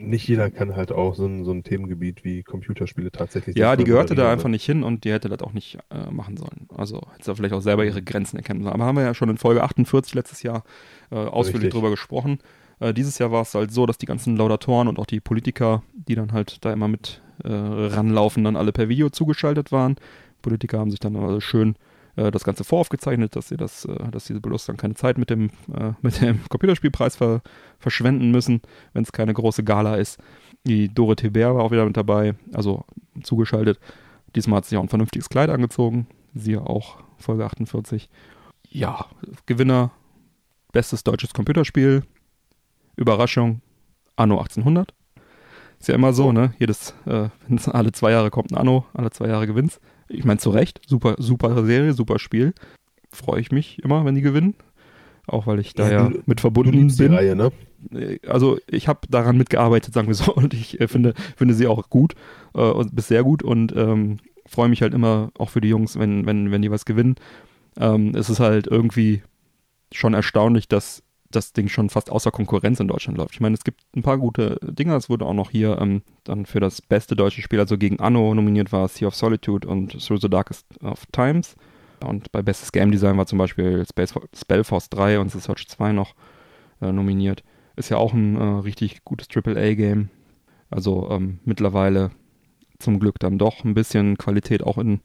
nicht jeder kann halt auch so ein, so ein Themengebiet wie Computerspiele tatsächlich. Ja, die gehörte da einfach ne? nicht hin und die hätte das auch nicht äh, machen sollen. Also hätte sie vielleicht auch selber ihre Grenzen erkennen sollen. Aber haben wir ja schon in Folge 48 letztes Jahr äh, ausführlich Richtig. drüber gesprochen. Äh, dieses Jahr war es halt so, dass die ganzen Laudatoren und auch die Politiker, die dann halt da immer mit äh, ranlaufen, dann alle per Video zugeschaltet waren. Politiker haben sich dann also schön äh, das Ganze voraufgezeichnet, dass sie das, äh, dass diese dann keine Zeit mit dem, äh, mit dem Computerspielpreis ver verschwenden müssen, wenn es keine große Gala ist. Die Dorothee Bär war auch wieder mit dabei, also zugeschaltet. Diesmal hat sie auch ein vernünftiges Kleid angezogen. Siehe auch Folge 48. Ja, Gewinner, bestes deutsches Computerspiel. Überraschung, Anno 1800. Ist ja immer so, ne? Jedes, äh, alle zwei Jahre kommt ein Anno, alle zwei Jahre gewinnt's. Ich meine, zu Recht, super, super Serie, super Spiel. Freue ich mich immer, wenn die gewinnen. Auch weil ich da Ja, ja, mit verbunden liebst die bin. Reihe, ne? Also ich habe daran mitgearbeitet, sagen wir so, und ich äh, finde, finde sie auch gut äh, und bis sehr gut und ähm, freue mich halt immer auch für die Jungs, wenn, wenn, wenn die was gewinnen. Ähm, es ist halt irgendwie schon erstaunlich, dass das Ding schon fast außer Konkurrenz in Deutschland läuft. Ich meine, es gibt ein paar gute Dinger. Es wurde auch noch hier ähm, dann für das beste deutsche Spiel, also gegen Anno nominiert war Sea of Solitude und Through the Darkest of Times. Und bei Bestes Game Design war zum Beispiel Space, Spellforce 3 und The Search 2 noch äh, nominiert. Ist ja auch ein äh, richtig gutes AAA-Game. Also ähm, mittlerweile zum Glück dann doch ein bisschen Qualität auch in,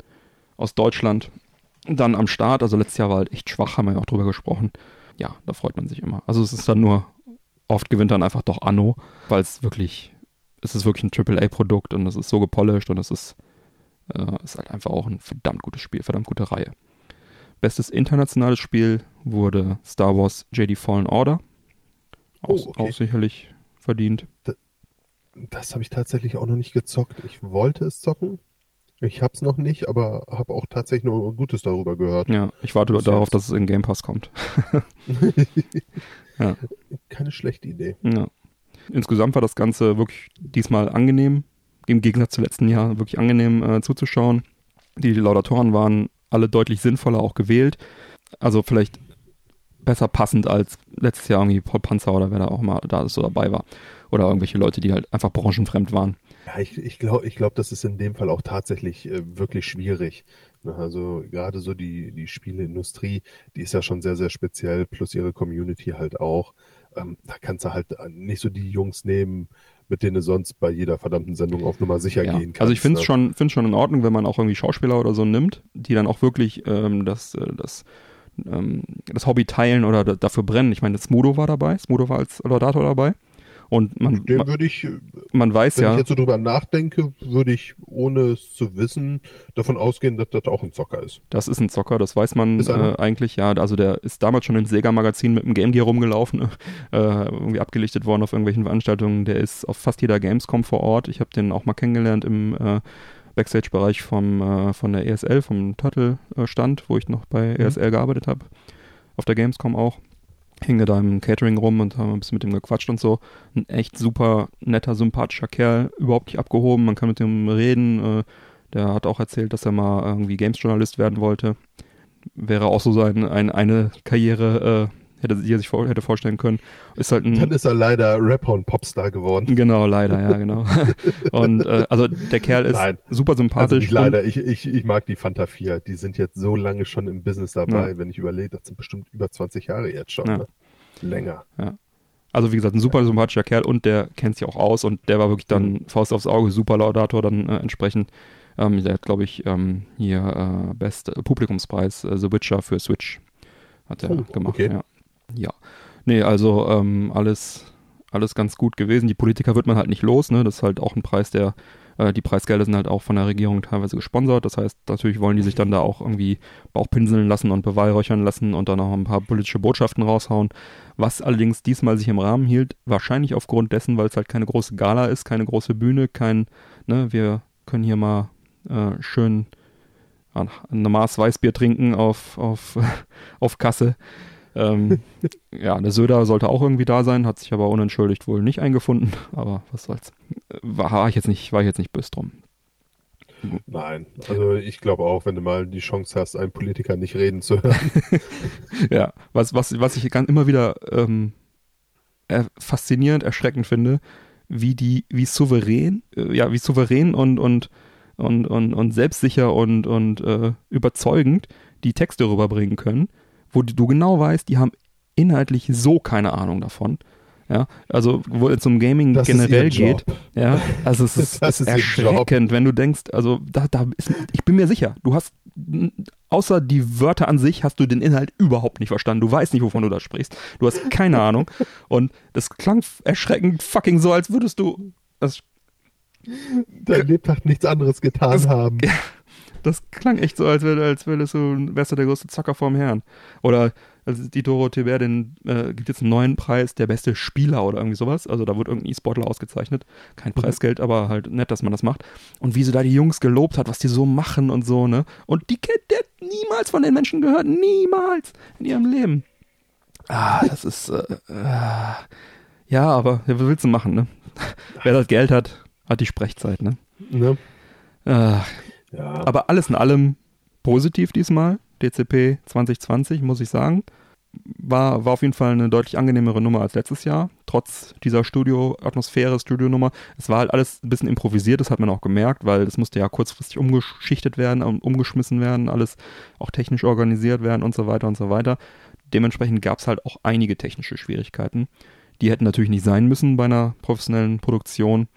aus Deutschland dann am Start. Also letztes Jahr war halt echt schwach, haben wir ja auch drüber gesprochen. Ja, da freut man sich immer. Also es ist dann nur, oft gewinnt dann einfach doch Anno, weil es wirklich, es ist wirklich ein AAA-Produkt und es ist so gepolished und es ist, äh, ist halt einfach auch ein verdammt gutes Spiel, verdammt gute Reihe. Bestes internationales Spiel wurde Star Wars Jedi Fallen Order. Auch, Oh, okay. auch sicherlich verdient. Das habe ich tatsächlich auch noch nicht gezockt. Ich wollte es zocken. Ich habe es noch nicht, aber habe auch tatsächlich nur Gutes darüber gehört. Ja, ich warte Bis darauf, dass es in Game Pass kommt. ja. Keine schlechte Idee. Ja. Insgesamt war das Ganze wirklich diesmal angenehm, im Gegensatz zu letzten Jahr wirklich angenehm äh, zuzuschauen. Die Laudatoren waren alle deutlich sinnvoller auch gewählt. Also vielleicht besser passend als letztes Jahr irgendwie Paul Panzer oder wer da auch mal da so dabei war. Oder irgendwelche Leute, die halt einfach branchenfremd waren. Ja, ich, ich glaube, ich glaub, das ist in dem Fall auch tatsächlich äh, wirklich schwierig. Ne, Also gerade so die, die Spieleindustrie, die ist ja schon sehr, sehr speziell, plus ihre Community halt auch. Ähm, da kannst du halt nicht so die Jungs nehmen, mit denen du sonst bei jeder verdammten Sendung auf Nummer sicher Ja. gehen kannst. Also ich finde es ne? schon, find's schon in Ordnung, wenn man auch irgendwie Schauspieler oder so nimmt, die dann auch wirklich ähm, das, äh, das, ähm, das Hobby teilen oder da, dafür brennen. Ich meine, Smudo war dabei, Smudo war als Laudator dabei. Und man, Den würde ich, man weiß wenn ich ja, jetzt so drüber nachdenke, würde ich, ohne es zu wissen, davon ausgehen, dass das auch ein Zocker ist. das ist ein Zocker, das weiß man äh, eigentlich, ja. Also der ist damals schon im Sega-Magazin mit dem Game Gear rumgelaufen, äh, irgendwie abgelichtet worden auf irgendwelchen Veranstaltungen. Der ist auf fast jeder Gamescom vor Ort. Ich habe den auch mal kennengelernt im äh, Backstage-Bereich vom, äh, von der ESL, vom Turtle-Stand, wo ich noch bei ESL gearbeitet habe. Auf der Gamescom auch. Hing da im Catering rum und haben ein bisschen mit ihm gequatscht und so. Ein echt super netter, sympathischer Kerl, überhaupt nicht abgehoben. Man kann mit ihm reden. Äh, der hat auch erzählt, dass er mal irgendwie Games-Journalist werden wollte. Wäre auch so sein, ein, eine Karriere, äh, hätte, die er sich vor, hätte vorstellen können. Ist halt ein. Dann ist er leider Rapper und Popstar geworden. Genau, leider, ja, genau. und äh, also der Kerl ist Nein. super Also sympathisch. nicht leider, ich, ich, ich mag die Fanta 4. Die sind jetzt so lange schon im Business dabei, wenn ich überlege, das sind bestimmt über 20 Jahre jetzt schon. Ja. Ne? Länger. Also wie gesagt, ein super sympathischer Kerl und der kennt sich auch aus und der war wirklich dann Faust aufs Auge, super Laudator dann äh, entsprechend. Ähm, der hat, glaube ich, ähm, hier äh, Best äh, Publikumspreis äh, The Witcher für Switch hat er Oh, gemacht. okay. Ja. Ja. Nee, also ähm, alles, alles ganz gut gewesen. Die Politiker wird man halt nicht los, ne? Das ist halt auch ein Preis, der äh, die Preisgelder sind halt auch von der Regierung teilweise gesponsert. Das heißt, natürlich wollen die sich dann da auch irgendwie Bauchpinseln lassen und beweihräuchern lassen und dann auch ein paar politische Botschaften raushauen. Was allerdings diesmal sich im Rahmen hielt, wahrscheinlich aufgrund dessen, weil es halt keine große Gala ist, keine große Bühne, kein, ne, wir können hier mal äh, schön ein Maß Weißbier trinken auf, auf, auf Kasse. Ähm, ja, der Söder sollte auch irgendwie da sein, hat sich aber unentschuldigt wohl nicht eingefunden, aber was soll's. War, ich jetzt nicht, war ich jetzt nicht böse drum. Nein, also ich glaube auch, wenn du mal die Chance hast, einen Politiker nicht reden zu hören. Ja, was, was, was ich immer wieder ähm, er, faszinierend, erschreckend finde, wie die, wie souverän, äh, ja, wie souverän und, und, und, und, und selbstsicher und, und äh, überzeugend die Texte rüberbringen können, wo du genau weißt, die haben inhaltlich so keine Ahnung davon. Ja, also wo es um Gaming Das generell geht, ja, also es ist, Das es ist erschreckend, wenn du denkst, also da, da ist, ich bin mir sicher, du hast außer die Wörter an sich hast du den Inhalt überhaupt nicht verstanden. Du weißt nicht, wovon du da sprichst. Du hast keine Ahnung. Und das klang erschreckend fucking so, als würdest du. Das, Dein Lebtag nichts anderes getan Das- haben. Das klang echt so, als wär, als wärst du, wärst du der größte Zocker vorm Herrn. Oder also die Dorothee Bär, den äh, gibt jetzt einen neuen Preis, der beste Spieler oder irgendwie sowas. Also da wird irgendein E-Sportler ausgezeichnet. Kein Preisgeld, aber halt nett, dass man das macht. Und wie sie da die Jungs gelobt hat, was die so machen und so, ne? Und die kennt der hat niemals von den Menschen gehört. Niemals in ihrem Leben. Ah, das ist, äh, äh, ja, aber was willst du machen, ne? Wer das Geld hat, hat die Sprechzeit, ne? Ne? Äh, Ja. aber alles in allem positiv diesmal. DCP 2020, muss ich sagen. War, war auf jeden Fall eine deutlich angenehmere Nummer als letztes Jahr, trotz dieser Studio-Atmosphäre, Studionummer. Es war halt alles ein bisschen improvisiert, das hat man auch gemerkt, weil es musste ja kurzfristig umgeschichtet werden, um- umgeschmissen werden, alles auch technisch organisiert werden und so weiter und so weiter. Dementsprechend gab es halt auch einige technische Schwierigkeiten. Die hätten natürlich nicht sein müssen bei einer professionellen Produktion.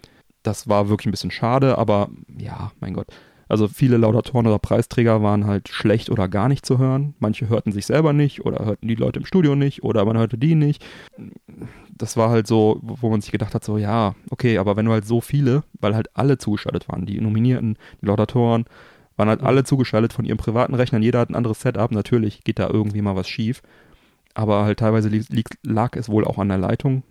Das war wirklich ein bisschen schade, aber ja, mein Gott. Also viele Laudatoren oder Preisträger waren halt schlecht oder gar nicht zu hören. Manche hörten sich selber nicht oder hörten die Leute im Studio nicht oder man hörte die nicht. Das war halt so, wo man sich gedacht hat, so ja, okay, aber wenn du halt so viele, weil halt alle zugeschaltet waren, die Nominierten, die Laudatoren, waren halt alle zugeschaltet von ihren privaten Rechnern, jeder hat ein anderes Setup, natürlich geht da irgendwie mal was schief, aber halt teilweise lag es wohl auch an der Leitung,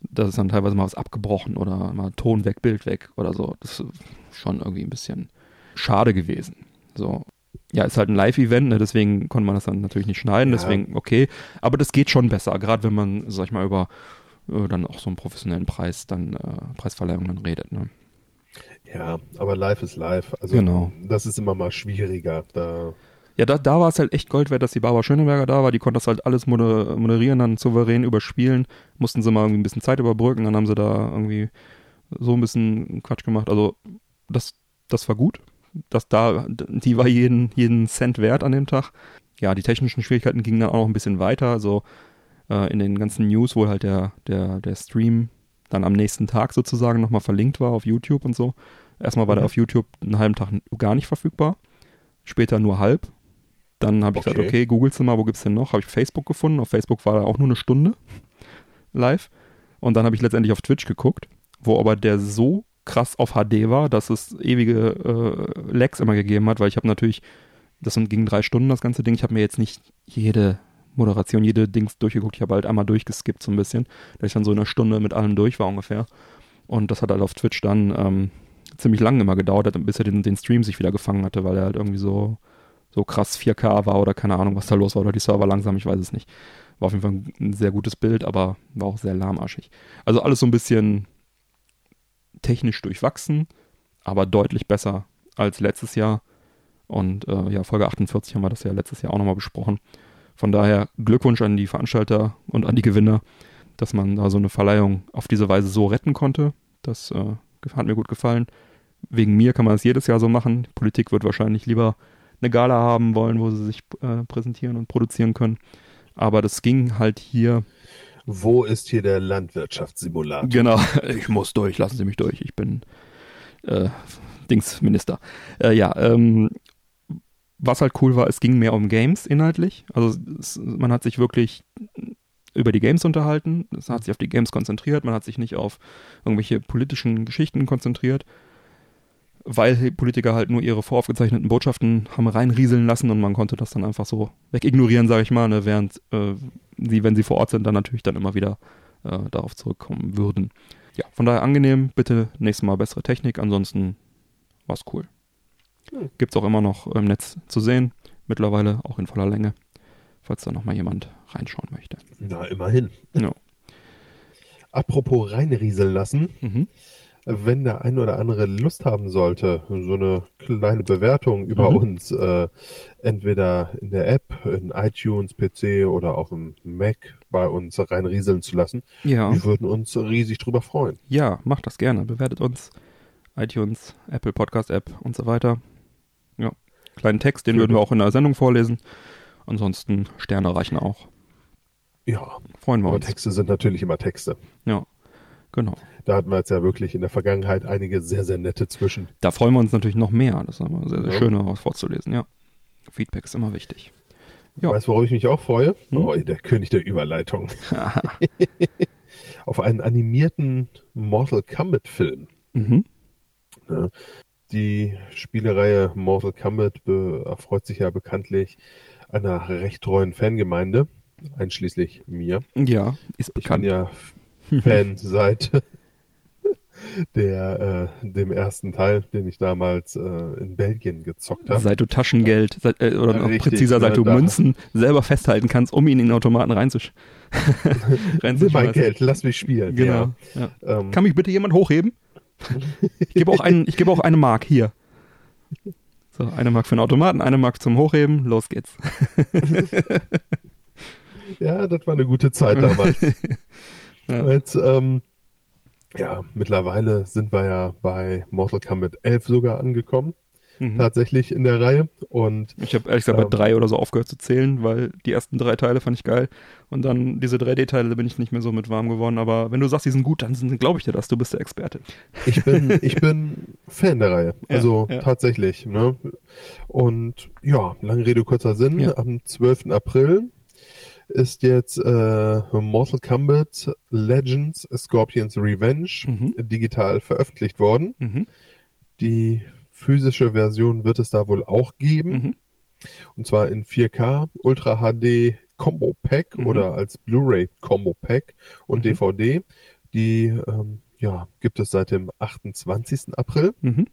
da ist dann teilweise mal was abgebrochen oder mal Ton weg, Bild weg oder so. Das ist schon irgendwie ein bisschen schade gewesen. So. Ja, ist halt ein Live-Event, ne, deswegen konnte man das dann natürlich nicht schneiden, Ja. deswegen okay. Aber das geht schon besser, gerade wenn man, sag ich mal, über äh, dann auch so einen professionellen Preis, dann äh, Preisverleihung dann redet. Ne? Ja, aber live ist live. Also Genau. das ist immer mal schwieriger. Da, Ja, da, da war es halt echt Gold wert, dass die Barbara Schöneberger da war. Die konnte das halt alles moder moderieren, dann souverän überspielen. Mussten sie mal irgendwie ein bisschen Zeit überbrücken, dann haben sie da irgendwie so ein bisschen Quatsch gemacht. Also das, das war gut. Das da, die war jeden, jeden Cent wert an dem Tag. Ja, die technischen Schwierigkeiten gingen dann auch noch ein bisschen weiter. Also äh, in den ganzen News, wo halt der, der, der Stream dann am nächsten Tag sozusagen nochmal verlinkt war auf YouTube und so. Erstmal war der Mhm. auf YouTube einen halben Tag gar nicht verfügbar. Später nur halb. Dann habe ich Okay. gesagt, okay, googelst du mal, wo gibt's denn noch? Habe ich Facebook gefunden. Auf Facebook war er auch nur eine Stunde live. Und dann habe ich letztendlich auf Twitch geguckt, wo aber der so krass auf HD war, dass es ewige äh, Lags immer gegeben hat, weil ich habe natürlich, das ging drei Stunden das ganze Ding, ich habe mir jetzt nicht jede Moderation, jede Dings durchgeguckt, ich habe halt einmal durchgeskippt so ein bisschen, dass ich dann so eine Stunde mit allem durch war ungefähr. Und das hat halt auf Twitch dann ähm, ziemlich lange immer gedauert, bis er den, den Stream sich wieder gefangen hatte, weil er halt irgendwie so, so krass 4K war oder keine Ahnung, was da los war, oder die Server langsam, ich weiß es nicht. War auf jeden Fall ein sehr gutes Bild, aber war auch sehr lahmarschig. Also alles so ein bisschen technisch durchwachsen, aber deutlich besser als letztes Jahr. Und äh, ja, Folge 48 haben wir das ja letztes Jahr auch nochmal besprochen. Von daher Glückwunsch an die Veranstalter und an die Gewinner, dass man da so eine Verleihung auf diese Weise so retten konnte. Das äh, hat mir gut gefallen. Wegen mir kann man es jedes Jahr so machen. Die Politik wird wahrscheinlich lieber eine Gala haben wollen, wo sie sich äh, präsentieren und produzieren können. Aber das ging halt hier wo ist hier der Landwirtschaftssimulator? Genau, ich muss durch, lassen Sie mich durch. Ich bin äh, Dingsminister. Äh, ja, ähm, was halt cool war, es ging mehr um Games inhaltlich. Also es, man hat sich wirklich über die Games unterhalten. Es hat sich auf die Games konzentriert. Man hat sich nicht auf irgendwelche politischen Geschichten konzentriert, weil Politiker halt nur ihre voraufgezeichneten Botschaften haben reinrieseln lassen und man konnte das dann einfach so wegignorieren, sage ich mal, ne, während äh, sie, wenn sie vor Ort sind, dann natürlich dann immer wieder äh, darauf zurückkommen würden. Ja, von daher angenehm. Bitte nächstes Mal bessere Technik. Ansonsten war's cool. Hm. Gibt's auch immer noch im Netz zu sehen. Mittlerweile auch in voller Länge, falls da noch mal jemand reinschauen möchte. Na, immerhin. Ja. Apropos reinrieseln lassen, Mhm. Wenn der ein oder andere Lust haben sollte, so eine kleine Bewertung über Mhm. uns, äh, entweder in der App, in iTunes, PC oder auf dem Mac bei uns reinrieseln zu lassen, Ja, wir würden uns riesig drüber freuen. ja, macht das gerne. Bewertet uns. iTunes, Apple Podcast App und so weiter. Ja, kleinen Text, den Schön. würden wir auch in der Sendung vorlesen. Ansonsten Sterne reichen auch. Ja, Freuen wir aber uns. Texte sind natürlich immer Texte. Ja, genau. Da hatten wir jetzt ja wirklich in der Vergangenheit einige sehr, sehr nette zwischen. Da freuen wir uns natürlich noch mehr. Das ist aber sehr, sehr Ja. schön, was vorzulesen. Ja, Feedback ist immer wichtig. Ja. Weißt du, worauf ich mich auch freue? Hm? Oh, der König der Überleitung. Auf einen animierten Mortal Kombat Film. mhm. Ne? Die Spielereihe Mortal Kombat erfreut sich ja bekanntlich einer recht treuen Fangemeinde, einschließlich mir. Ja, ist Ich bin bekannt. ja Fan seit der äh, dem ersten Teil, den ich damals äh, in Belgien gezockt habe. Seit du Taschengeld seit, äh, oder noch Richtig, präziser, seit du Münzen selber festhalten kannst, um ihn in den Automaten reinzusch Nimm mein reinzuschmeißen. Geld, lass mich spielen. Genau. Ja. Ja. Ähm, Kann mich bitte jemand hochheben? Ich gebe auch, einen, ich gebe auch eine Mark hier. So, eine Mark für den Automaten, eine Mark zum Hochheben, los geht's. ja, das war eine gute Zeit damals. Ja. Jetzt, ähm, ja, mittlerweile sind wir ja bei Mortal Kombat 11 sogar angekommen, Mhm. tatsächlich in der Reihe. Und Ich habe ehrlich gesagt bei Ähm. drei oder so aufgehört zu zählen, weil die ersten drei Teile fand ich geil. Und dann diese 3D-Teile, da bin ich nicht mehr so mit warm geworden. Aber wenn du sagst, die sind gut, dann glaube ich dir das. Du bist der Experte. ich bin, ich bin Fan der Reihe. Ja, Also ja. tatsächlich. Ne? Und ja, lange Rede, kurzer Sinn. Ja. Am 12. April ist jetzt äh, Mortal Kombat Legends Scorpions Revenge Mhm. digital veröffentlicht worden. Mhm. Die physische Version wird es da wohl auch geben. Mhm. Und zwar in 4K, Ultra HD Combo Pack Mhm. oder als Blu-ray Combo Pack und Mhm. DVD. Die ähm, ja, gibt es seit dem 28. April. Mhm.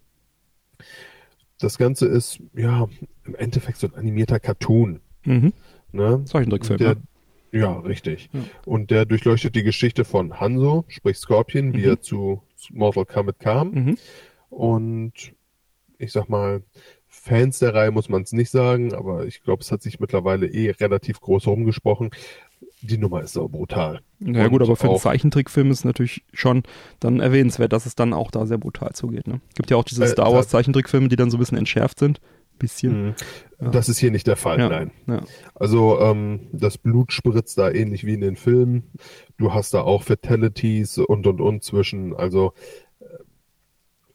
Das Ganze ist ja im Endeffekt so ein animierter Cartoon. Mhm. Ne? Zeichentrickfilm. Der, ja. Ja, richtig. Ja. Und der durchleuchtet die Geschichte von Hanzo, sprich Scorpion, wie Mhm. er zu Mortal Kombat kam. Mhm. Und ich sag mal, Fans der Reihe muss man es nicht sagen, aber ich glaube, es hat sich mittlerweile eh relativ groß rumgesprochen. Die Nummer ist so brutal. Naja Und gut, aber für einen Zeichentrickfilm ist natürlich schon dann erwähnenswert, dass es dann auch da sehr brutal zugeht. Ne? Gibt ja auch diese Äh, Star Wars Zeichentrickfilme, die dann so ein bisschen entschärft sind. Bisschen. Mhm. Ja. Das ist hier nicht der Fall, Ja. nein. Ja. Also ähm, das Blut spritzt da ähnlich wie in den Filmen. Du hast da auch Fatalities und und und zwischen. Also äh,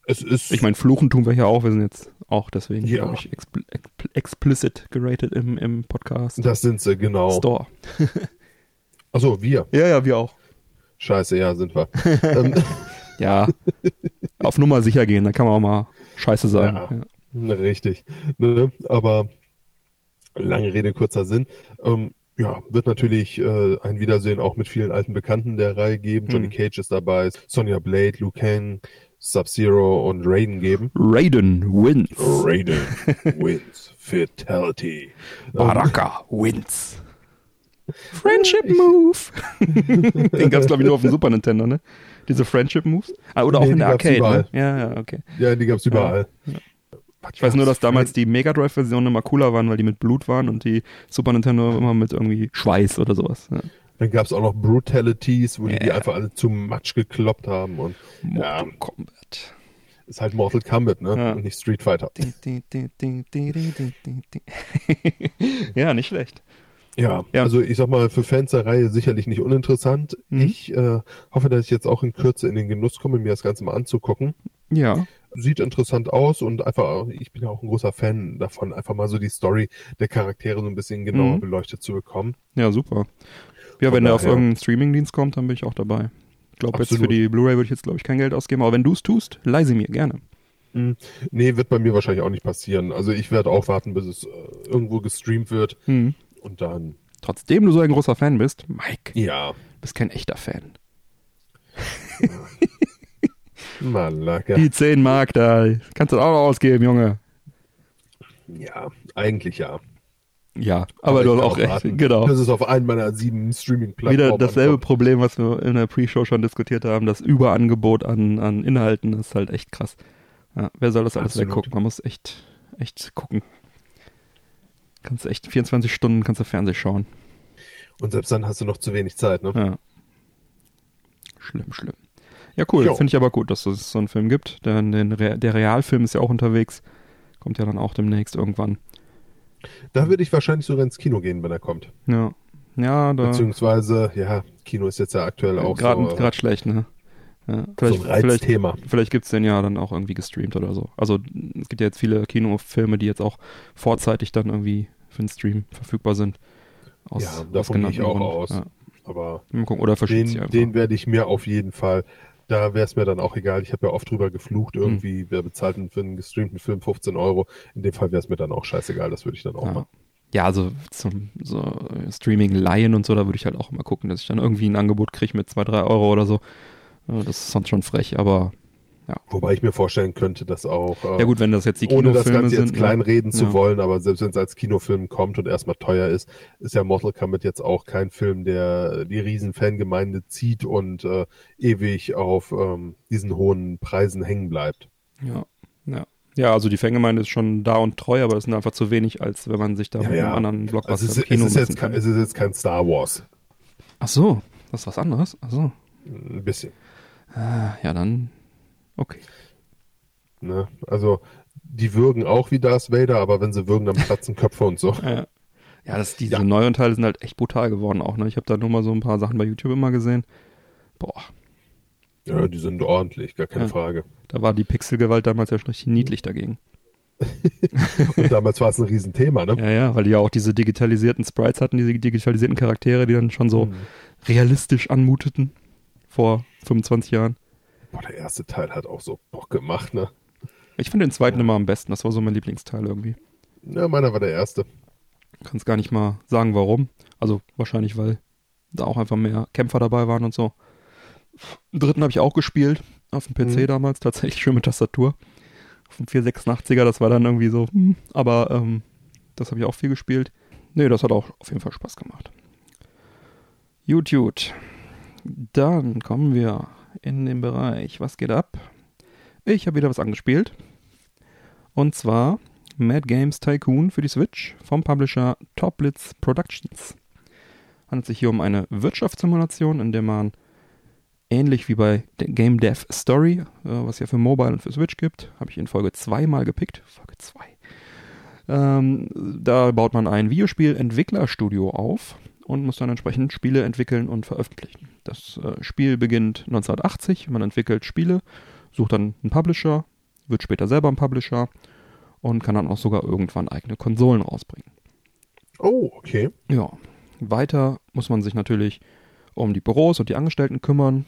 es ist. Ich meine, Fluchen tun wir hier auch. Wir sind jetzt auch deswegen, Ja. glaube ich, expl expl explicit geratet im, im Podcast. das sind sie, genau. Store. Achso, wir. Ja, ja, wir auch. Scheiße, ja, sind wir. ähm, Ja. Auf Nummer sicher gehen, da kann man auch mal Scheiße sagen. Ja. Ja. Richtig. Ne? Aber lange Rede, kurzer Sinn. Ähm, ja, wird natürlich äh, ein Wiedersehen auch mit vielen alten Bekannten der Reihe geben. Johnny Hm. Cage ist dabei, Sonja Blade, Liu Kang, Sub-Zero und Raiden geben. Raiden wins. Raiden wins. Fatality. Ähm, Baraka wins. Friendship Move. Den gab's glaube ich, nur auf dem Super Nintendo, ne? Diese Friendship Moves. Ah, oder auch Nee, in die der Arcade, ne? Ja, ja, okay. Ja, die gab's überall. Ich weiß nur, dass damals die Mega Drive-Versionen immer cooler waren, weil die mit Blut waren und die Super Nintendo immer mit irgendwie Schweiß oder sowas. Ja. Dann gab es auch noch Brutalities, wo die, yeah. die einfach alle zu Matsch gekloppt haben und ja. Mortal Kombat. Ist halt Mortal Kombat, ne? Ja. Und nicht Street Fighter. ja, nicht schlecht. Ja, ja, also ich sag mal, für Fans der Reihe sicherlich nicht uninteressant. Mhm. Ich äh, hoffe, dass ich jetzt auch in Kürze in den Genuss komme, mir das Ganze mal anzugucken. Ja. Sieht interessant aus und einfach, ich bin ja auch ein großer Fan davon, einfach mal so die Story der Charaktere so ein bisschen genauer Mhm. beleuchtet zu bekommen. Ja, super. Ja, Von wenn der auf irgendeinen Streamingdienst kommt, dann bin ich auch dabei. Ich glaube, jetzt für die Blu-ray würde ich jetzt, glaube ich, kein Geld ausgeben, aber wenn du es tust, leih sie mir gerne. Hm, Nee, wird bei mir wahrscheinlich auch nicht passieren. Also ich werde auch warten, bis es äh, irgendwo gestreamt wird Hm. und dann, Trotzdem du so ein großer Fan bist, Mike, ja, bist kein echter Fan. Malaka. Die 10 Mark da, kannst du auch noch ausgeben, Junge. Ja, eigentlich ja. Ja, aber, du hast auch recht, genau. Bis es auf einen meiner sieben Streaming-Plattformen Wieder dasselbe ankommt. Problem, was wir in der Pre-Show schon diskutiert haben, das Überangebot an, an Inhalten ist halt echt krass. Ja, wer soll das alles Absolut. weggucken? Man muss echt, echt gucken. Kannst echt 24 Stunden kannst du Fernseh schauen. Und selbst dann hast du noch zu wenig Zeit, ne? Ja. Schlimm, schlimm. Ja, cool. Finde ich aber gut, dass es so einen Film gibt. Der, den, Re- der Realfilm ist ja auch unterwegs. Kommt ja dann auch demnächst irgendwann. Da würde ich wahrscheinlich sogar ins Kino gehen, wenn er kommt. Ja. Ja, da. Beziehungsweise, ja, Kino ist jetzt ja aktuell auch Gerade so, äh, grad schlecht, ne? Ja, so vielleicht, vielleicht, Reizthema. vielleicht gibt's den ja dann auch irgendwie gestreamt oder so. Also es gibt ja jetzt viele Kinofilme, die jetzt auch vorzeitig dann irgendwie für den Stream verfügbar sind. Aus, Ja, davon gehe ich auch Gründen. aus. Ja. Aber Mal gucken. Oder den, den werde ich mir auf jeden Fall, da wäre es mir dann auch egal. Ich habe ja oft drüber geflucht, Hm. irgendwie, wer bezahlt denn für einen gestreamten Film 15 Euro. In dem Fall wäre es mir dann auch scheißegal, das würde ich dann auch Ja. machen. Ja, also zum so Streaming-Laien und so, da würde ich halt auch immer gucken, dass ich dann irgendwie ein Angebot kriege mit zwei, drei Euro oder so. Das ist sonst schon frech, aber Wobei ich mir vorstellen könnte, dass auch, äh, ja gut, wenn das jetzt die ohne Kinofilme das Ganze jetzt ne? kleinreden zu Ja. wollen, aber selbst wenn es als Kinofilm kommt und erstmal teuer ist, ist ja Mortal Kombat jetzt auch kein Film, der die riesen Fangemeinde zieht und äh, ewig auf ähm, diesen hohen Preisen hängen bleibt. Ja, ja. Ja, also die Fangemeinde ist schon da und treu, aber das sind einfach zu wenig, als wenn man sich da Ja, mit ja. einem anderen Blockbuster Also es, ist- Kino es, ist jetzt, kein- kann. es ist jetzt kein Star Wars. Ach so, das ist was anderes? Ach so. Ein bisschen. Ah, Ja, dann okay. Ne? Also die würgen auch wie Darth Vader, aber wenn sie würgen, dann platzen Köpfe und so. Ja, ja das, diese Ja. neuen Teile sind halt echt brutal geworden auch. Ne? Ich habe da nur mal so ein paar Sachen bei YouTube immer gesehen. Boah, Ja, die sind ordentlich, gar keine Ja. Frage. da war die Pixelgewalt damals ja schon richtig niedlich dagegen. Und damals war es ein Riesenthema, ne? Ja, ja, weil die ja auch diese digitalisierten Sprites hatten, diese digitalisierten Charaktere, die dann schon so Mhm. realistisch anmuteten vor 25 Jahren. Boah, der erste Teil hat auch so Bock gemacht, ne? Ich finde den zweiten immer am besten. Das war so mein Lieblingsteil irgendwie. Ja, meiner war der erste. Kannst gar nicht mal sagen, warum. Also wahrscheinlich, weil da auch einfach mehr Kämpfer dabei waren und so. Den dritten habe ich auch gespielt. Auf dem PC Mhm. damals. Tatsächlich schön mit Tastatur. Auf dem 486er, das war dann irgendwie so. Hm, aber ähm, das habe ich auch viel gespielt. Nee, das hat auch auf jeden Fall Spaß gemacht. Gut. Dann kommen wir in den Bereich. Was geht ab? Ich habe wieder was angespielt. Und zwar Mad Games Tycoon für die Switch vom Publisher Toplitz Productions. Handelt sich hier um eine Wirtschaftssimulation, in der man ähnlich wie bei Game Dev Story, äh, was ja für Mobile und für Switch gibt, habe ich in Folge 2 mal gepickt. Folge 2. Ähm, da baut man ein Videospiel-Entwicklerstudio auf und muss dann entsprechend Spiele entwickeln und veröffentlichen. Das äh, Spiel beginnt 1980, man entwickelt Spiele, sucht dann einen Publisher, wird später selber ein Publisher und kann dann auch sogar irgendwann eigene Konsolen rausbringen. Oh, okay. Ja, weiter muss man sich natürlich um die Büros und die Angestellten kümmern.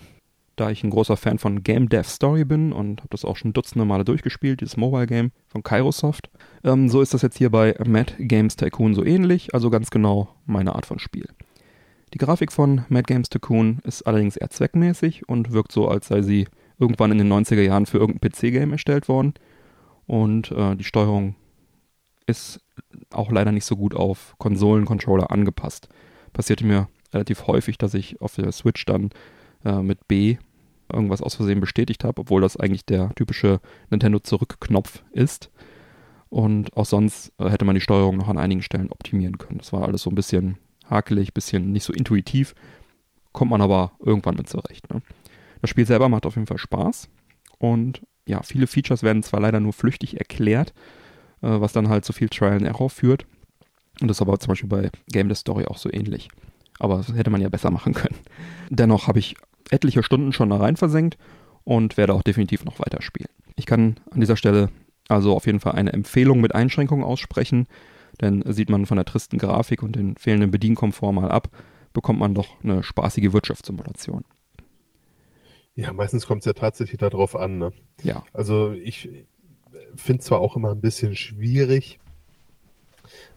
Da ich ein großer Fan von Game Dev Story bin und habe das auch schon dutzende Male durchgespielt, dieses Mobile Game von Kairosoft, ähm, so ist das jetzt hier bei Mad Games Tycoon so ähnlich, also ganz genau meine Art von Spiel. Die Grafik von Mad Games Tycoon ist allerdings eher zweckmäßig und wirkt so, als sei sie irgendwann in den 90er Jahren für irgendein PC-Game erstellt worden. Und äh, die Steuerung ist auch leider nicht so gut auf Konsolen-Controller angepasst. Passierte mir relativ häufig, dass ich auf der Switch dann äh, mit B irgendwas aus Versehen bestätigt habe, obwohl das eigentlich der typische Nintendo-Zurück-Knopf ist. Und auch sonst äh, hätte man die Steuerung noch an einigen Stellen optimieren können. Das war alles so ein bisschen hakelig, bisschen nicht so intuitiv. Kommt man aber irgendwann mit zurecht. Ne? Das Spiel selber macht auf jeden Fall Spaß. Und ja, viele Features werden zwar leider nur flüchtig erklärt, äh, was dann halt zu viel Trial and Error führt. Und das ist aber zum Beispiel bei Game the Story auch so ähnlich. Aber das hätte man ja besser machen können. Dennoch habe ich etliche Stunden schon da rein versenkt und werde auch definitiv noch weiterspielen. Ich kann an dieser Stelle also auf jeden Fall eine Empfehlung mit Einschränkungen aussprechen, denn sieht man von der tristen Grafik und den fehlenden Bedienkomfort mal ab, bekommt man doch eine spaßige Wirtschaftssimulation. Ja, meistens kommt es ja tatsächlich darauf an. Ne? Ja, Also ich finde zwar auch immer ein bisschen schwierig,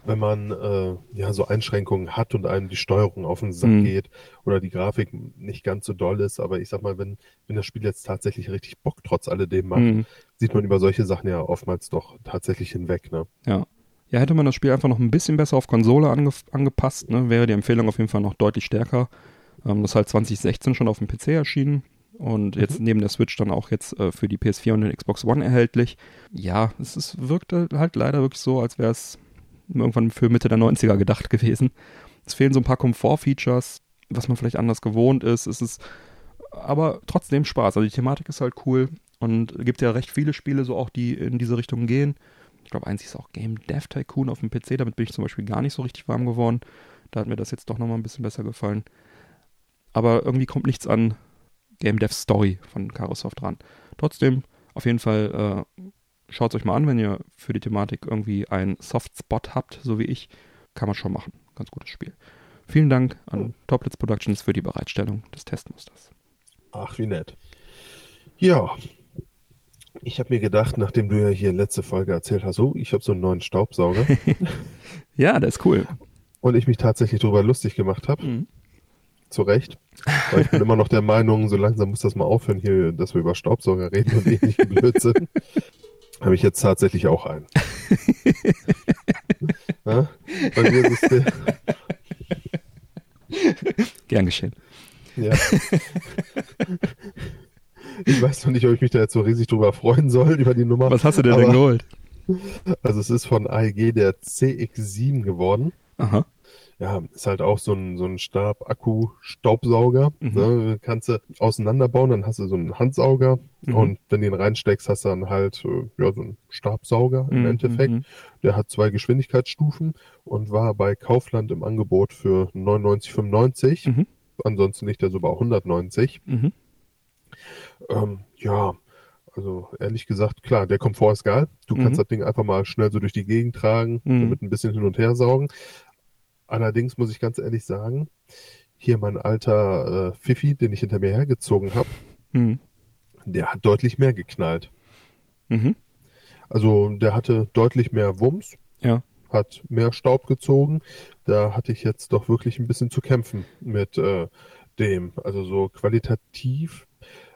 wenn man äh, ja so Einschränkungen hat und einem die Steuerung auf den Sack Mhm. geht oder die Grafik nicht ganz so doll ist, aber ich sag mal, wenn, wenn das Spiel jetzt tatsächlich richtig Bock trotz alledem macht, Mhm. sieht man über solche Sachen ja oftmals doch tatsächlich hinweg. Ne? Ja. Ja, hätte man das Spiel einfach noch ein bisschen besser auf Konsole ange angepasst, ne, wäre die Empfehlung auf jeden Fall noch deutlich stärker. Ähm, das ist halt 2016 schon auf dem PC erschienen und jetzt Mhm. neben der Switch dann auch jetzt äh, für die PS4 und den Xbox One erhältlich. Ja, es ist, wirkte halt leider wirklich so, als wäre es irgendwann für Mitte der 90er gedacht gewesen. Es fehlen so ein paar Komfort-Features, was man vielleicht anders gewohnt ist. Es ist aber trotzdem Spaß. Also die Thematik ist halt cool und gibt ja recht viele Spiele so auch, die in diese Richtung gehen. Ich glaube, eins ist auch Game Dev Tycoon auf dem PC. Damit bin ich zum Beispiel gar nicht so richtig warm geworden. Da hat mir das jetzt doch nochmal ein bisschen besser gefallen. Aber irgendwie kommt nichts an Game Dev Story von Carosoft ran. Trotzdem, auf jeden Fall, äh, schaut es euch mal an, wenn ihr für die Thematik irgendwie einen Softspot habt, so wie ich. Kann man schon machen. Ganz gutes Spiel. Vielen Dank an Toplitz Productions für die Bereitstellung des Testmusters. Ach, wie nett. Ja. Ich habe mir gedacht, nachdem du ja hier letzte Folge erzählt hast, oh, ich habe so einen neuen Staubsauger Ja, der ist cool. und ich mich tatsächlich darüber lustig gemacht habe, Mhm. zu Recht, Weil ich bin immer noch der Meinung, so langsam muss das mal aufhören hier, dass wir über Staubsauger reden und ähnliche Blödsinn. Habe ich jetzt tatsächlich auch einen. ja? Bei mir ist der, Gern geschehen. ja. Ich weiß noch nicht, ob ich mich da jetzt so riesig drüber freuen soll, über die Nummer. Was hast du dir denn aber- geholt? Also es ist von AEG der CX7 geworden. Aha. Ja, ist halt auch so ein, so ein Stab-Akku-Staubsauger. Mhm. Ne? Kannst du auseinanderbauen, dann hast du so einen Handsauger Mhm. und wenn du ihn reinsteckst, hast du dann halt äh, ja, so einen Stabsauger im Mhm, Endeffekt. mhm. Der hat zwei Geschwindigkeitsstufen und war bei Kaufland im Angebot für 99,95. Mhm. Ansonsten liegt er so bei 190. Mhm. Ähm, ja, also ehrlich gesagt, klar, der Komfort ist geil. Du Mhm. kannst das Ding einfach mal schnell so durch die Gegend tragen, Mhm. damit ein bisschen hin und her saugen. Allerdings muss ich ganz ehrlich sagen, hier mein alter äh, Fifi, den ich hinter mir hergezogen habe, Mhm. der hat deutlich mehr geknallt. Mhm. Also der hatte deutlich mehr Wumms, Ja. hat mehr Staub gezogen. Da hatte ich jetzt doch wirklich ein bisschen zu kämpfen mit äh, dem. Also so qualitativ.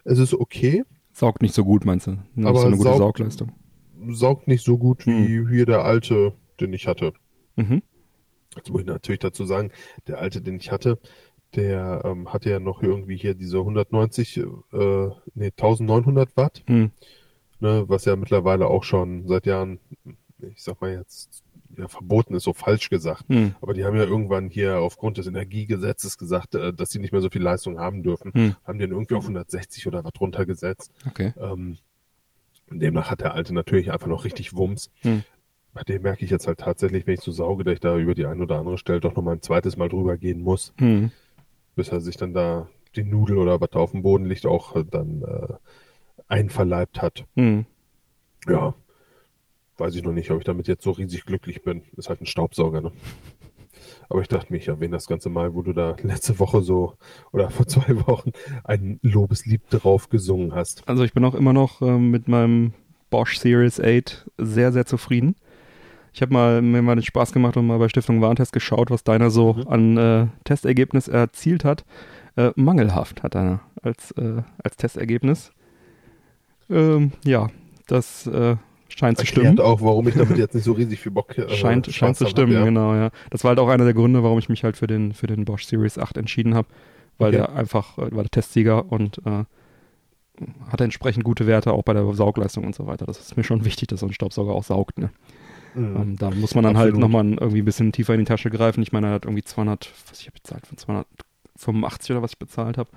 Es ist okay, Saugt nicht so gut, meinst du? Nur Aber so eine gute saugt- Saugleistung. saugt nicht so gut wie hier der alte, den ich hatte. Mhm. Jetzt muss ich natürlich dazu sagen, der alte, den ich hatte, der ähm, hatte ja noch irgendwie hier diese 190, äh, nee, 1900 Watt, Mhm. ne, was ja mittlerweile auch schon seit Jahren, ich sag mal jetzt, ja, verboten ist, so falsch gesagt. Mhm. Aber die haben ja irgendwann hier aufgrund des Energiegesetzes gesagt, äh, dass sie nicht mehr so viel Leistung haben dürfen. Mhm. Haben den irgendwie auf 160 oder was runtergesetzt. Okay. Ähm, demnach hat der alte natürlich einfach noch richtig Wumms. Hm. Bei dem merke ich jetzt halt tatsächlich, wenn ich so sauge, dass ich da über die ein oder andere Stelle doch noch mal ein zweites Mal drüber gehen muss, Mhm. bis er sich dann da die Nudel oder was da auf dem Boden liegt auch äh, dann äh, einverleibt hat. Mhm. Ja, weiß ich noch nicht, ob ich damit jetzt so riesig glücklich bin. Ist halt ein Staubsauger, ne? Aber ich dachte mir, ich erwähne das Ganze mal, wo du da letzte Woche so oder vor zwei Wochen ein Lobeslied drauf gesungen hast. Also ich bin auch immer noch ähm, mit meinem Bosch Series 8 sehr, sehr zufrieden. Ich habe mal mir mal den Spaß gemacht und mal bei Stiftung Warentest geschaut, was deiner so Mhm. an äh, Testergebnis erzielt hat. Äh, mangelhaft hat er als, äh, als Testergebnis. Ähm, ja, das äh, scheint zu stimmen. auch, warum ich damit jetzt nicht so riesig viel Bock äh, scheint, scheint zu stimmen, hab, ja. genau, ja. Das war halt auch einer der Gründe, warum ich mich halt für den, für den Bosch Series 8 entschieden habe, weil Okay. der einfach, äh, war der Testsieger und äh, hatte entsprechend gute Werte auch bei der Saugleistung und so weiter. Das ist mir schon wichtig, dass so ein Staubsauger auch saugt, ne? Mhm. Ähm, da muss man dann halt Absolut. nochmal irgendwie ein bisschen tiefer in die Tasche greifen. Ich meine, er hat irgendwie 200, was ich habe bezahlt, von 285 oder was ich bezahlt habe.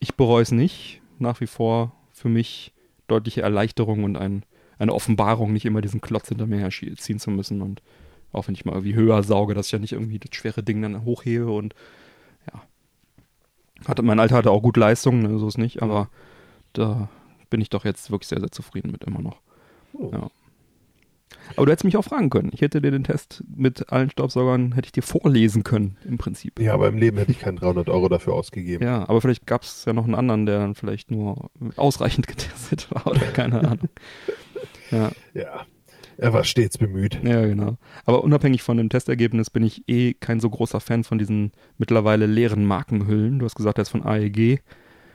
Ich bereue es nicht. Nach wie vor für mich deutliche Erleichterung und ein, eine Offenbarung, nicht immer diesen Klotz hinter mir herziehen zu müssen. Und auch wenn ich mal irgendwie höher sauge, dass ich ja nicht irgendwie das schwere Ding dann hochhebe und ja. Hatte, mein Alter hatte auch gut Leistung, ne, so ist nicht, aber da bin ich doch jetzt wirklich sehr, sehr zufrieden mit immer noch. Oh. Ja. Aber du hättest mich auch fragen können. Ich hätte dir den Test mit allen Staubsaugern, hätte ich dir vorlesen können, im Prinzip. Ja, aber im Leben hätte ich keinen 300 Euro dafür ausgegeben. Ja, aber vielleicht gab es ja noch einen anderen, der dann vielleicht nur ausreichend getestet war oder keine Ahnung. Ja, Ja. Er war stets bemüht. ja, genau. Aber unabhängig von dem Testergebnis bin ich eh kein so großer Fan von diesen mittlerweile leeren Markenhüllen. Du hast gesagt, der ist von AEG.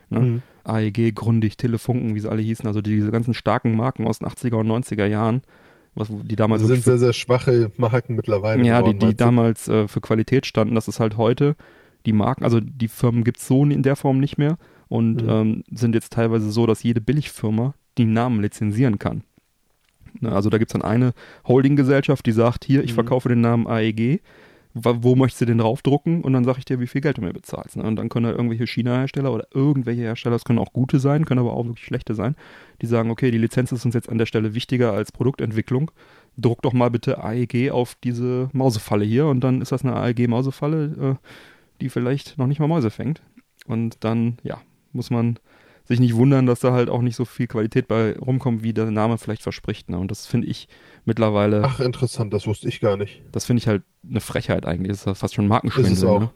Ne? Mhm. AEG, Grundig, Telefunken, wie sie alle hießen. Also diese ganzen starken Marken aus den 80er und 90er Jahren, was, die damals Das wirklich sind sehr, sehr schwache Marken mittlerweile. Ja, die, geworden, die du? damals äh, für Qualität standen, das ist halt heute, die Marken, also die Firmen gibt es so in der Form nicht mehr und Mhm. ähm, sind jetzt teilweise so, dass jede Billigfirma die Namen lizenzieren kann. Ne, also da gibt es dann eine Holdinggesellschaft, die sagt, hier, ich Mhm. verkaufe den Namen AEG, wo möchtest du den draufdrucken? Und dann sage ich dir, wie viel Geld du mir bezahlst. Ne? Und dann können da irgendwelche China-Hersteller oder irgendwelche Hersteller, das können auch gute sein, können aber auch wirklich schlechte sein, die sagen, okay, die Lizenz ist uns jetzt an der Stelle wichtiger als Produktentwicklung. Druck doch mal bitte AEG auf diese Mausefalle hier und dann ist das eine AEG-Mausefalle, äh, die vielleicht noch nicht mal Mäuse fängt. Und dann, ja, muss man sich nicht wundern, dass da halt auch nicht so viel Qualität bei rumkommt, wie der Name vielleicht verspricht. Ne? Und das finde ich mittlerweile, Ach, interessant, das wusste ich gar nicht. das finde ich halt eine Frechheit eigentlich. Das ist ja fast schon Markenschwindel. Ist es auch. Ne?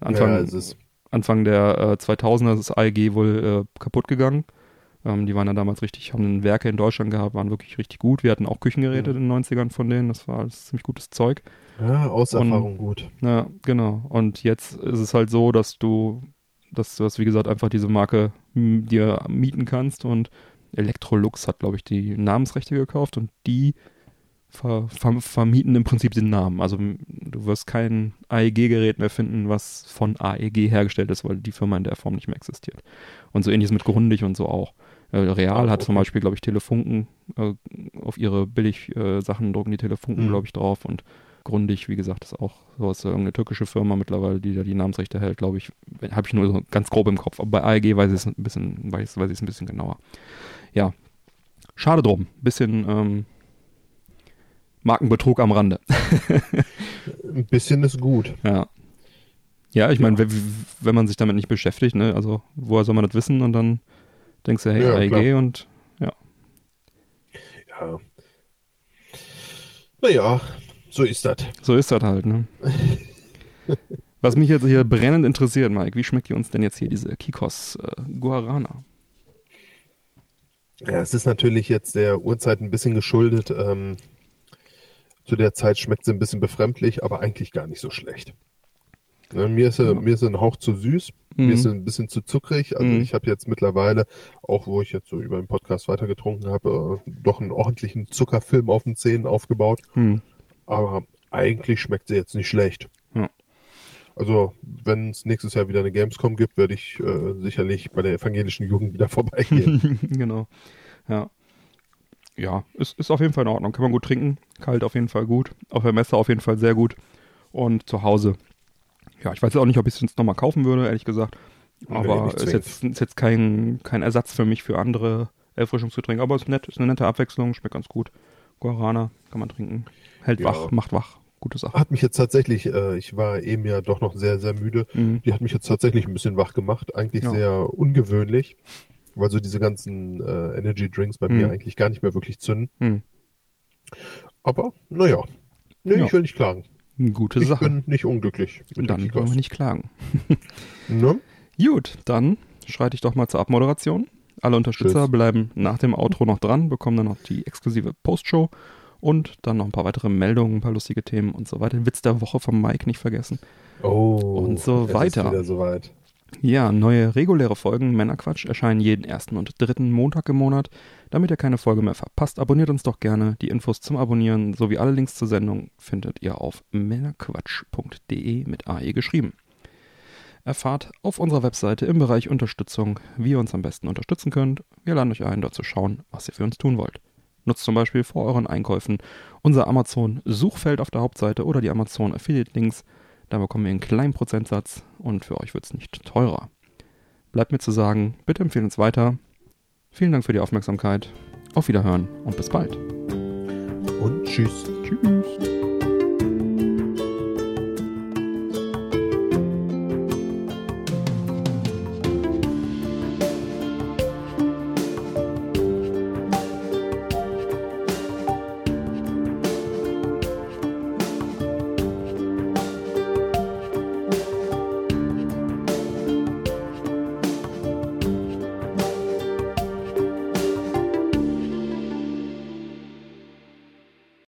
Anfang, ja, es ist, Anfang der äh, 2000er ist AEG wohl äh, kaputt gegangen. Ähm, die waren ja damals richtig, haben Werke in Deutschland gehabt, waren wirklich richtig gut. Wir hatten auch Küchengeräte Ja. in den 90ern von denen, das war alles ziemlich gutes Zeug. ja, aus Erfahrung gut. Ja, genau. Und jetzt ist es halt so, dass du dass du das, wie gesagt, einfach diese Marke dir mieten kannst und Electrolux hat, glaube ich, die Namensrechte gekauft und die ver, ver, vermieten im Prinzip den Namen. Also du wirst kein AEG-Gerät mehr finden, was von AEG hergestellt ist, weil die Firma in der Form nicht mehr existiert. Und so ähnliches mit Grundig und so auch. Äh, Real Ah, hat zum. Beispiel, glaube ich, Telefunken äh, auf ihre Billig-Sachen drucken die Telefunken, Mhm. glaube ich, drauf und Grundig, wie gesagt, ist auch so ist irgendeine türkische Firma mittlerweile, die da die Namensrechte hält, glaube ich. Habe ich nur so ganz grob im Kopf. Aber bei AEG weiß ich es ein bisschen, weiß, weiß ich es ein bisschen genauer. Ja. Schade drum. Bisschen ähm, Markenbetrug am Rande. Ein bisschen ist gut. ja. Ja, ich meine, Ja. wenn, man sich damit nicht beschäftigt, ne, also woher soll man das wissen? Und dann denkst du, hey, Ja, AEG klar. und Ja. Naja, so ist das. so ist das halt, ne? Was mich jetzt hier brennend interessiert, Mike, wie schmeckt ihr uns denn jetzt hier diese Kikos äh, Guarana? Ja, es ist natürlich jetzt der Uhrzeit ein bisschen geschuldet. Ähm, zu der Zeit schmeckt sie ein bisschen befremdlich, aber eigentlich gar nicht so schlecht. Ne, mir, ist, sie- Ja. mir ist sie ein Hauch zu süß, Mhm. mir ist sie ein bisschen zu zuckrig. Also Mhm. ich habe jetzt mittlerweile, auch wo ich jetzt so über den Podcast weitergetrunken habe, äh, doch einen ordentlichen Zuckerfilm auf den Zähnen aufgebaut. Hm. Aber eigentlich schmeckt sie jetzt nicht schlecht. Ja. Also, wenn es nächstes Jahr wieder eine Gamescom gibt, werde ich äh, sicherlich bei der evangelischen Jugend wieder vorbeigehen. genau. Ja. Ja, ist, ist auf jeden Fall in Ordnung. Kann man gut trinken. Kalt auf jeden Fall gut. Auf der Messe auf jeden Fall sehr gut. Und zu Hause. Ja, ich weiß jetzt auch nicht, ob ich es jetzt nochmal kaufen würde, ehrlich gesagt. Aber ist jetzt, ist jetzt kein, kein Ersatz für mich für andere Erfrischungsgetränke. Aber ist nett, ist eine nette Abwechslung, schmeckt ganz gut. Guarana kann man trinken. Hält Ja. wach, macht wach. Gute Sache. Hat mich jetzt tatsächlich, äh, ich war eben ja doch noch sehr, sehr müde. Mhm. Die hat mich jetzt tatsächlich ein bisschen wach gemacht. Eigentlich Ja. sehr ungewöhnlich, weil so diese ganzen äh, Energy Drinks bei mir Mhm. eigentlich gar nicht mehr wirklich zünden. Mhm. Aber naja, nee, Ja. ich will nicht klagen. Gute Ich Sache. bin nicht unglücklich mit Dann wollen wir nicht klagen. Ne? Gut, dann schreite ich doch mal zur Abmoderation. Alle Unterstützer Tschüss. bleiben nach dem Outro noch dran, bekommen dann noch die exklusive Postshow und dann noch ein paar weitere Meldungen, ein paar lustige Themen und so weiter. Den Witz der Woche vom Mike nicht vergessen. Oh, Und so weiter. Ist wieder soweit. Ja, neue reguläre Folgen Männerquatsch erscheinen jeden ersten und dritten Montag im Monat. Damit ihr keine Folge mehr verpasst, abonniert uns doch gerne. Die Infos zum Abonnieren sowie alle Links zur Sendung findet ihr auf männerquatsch.de mit AE geschrieben. Erfahrt auf unserer Webseite im Bereich Unterstützung, wie ihr uns am besten unterstützen könnt. Wir laden euch ein, dort zu schauen, was ihr für uns tun wollt. Nutzt zum Beispiel vor euren Einkäufen unser Amazon-Suchfeld auf der Hauptseite oder die Amazon Affiliate-Links. Da bekommen wir einen kleinen Prozentsatz und für euch wird es nicht teurer. Bleibt mir zu sagen, bitte empfehlen uns weiter. Vielen Dank für die Aufmerksamkeit. Auf Wiederhören und bis bald. Und tschüss. Tschüss.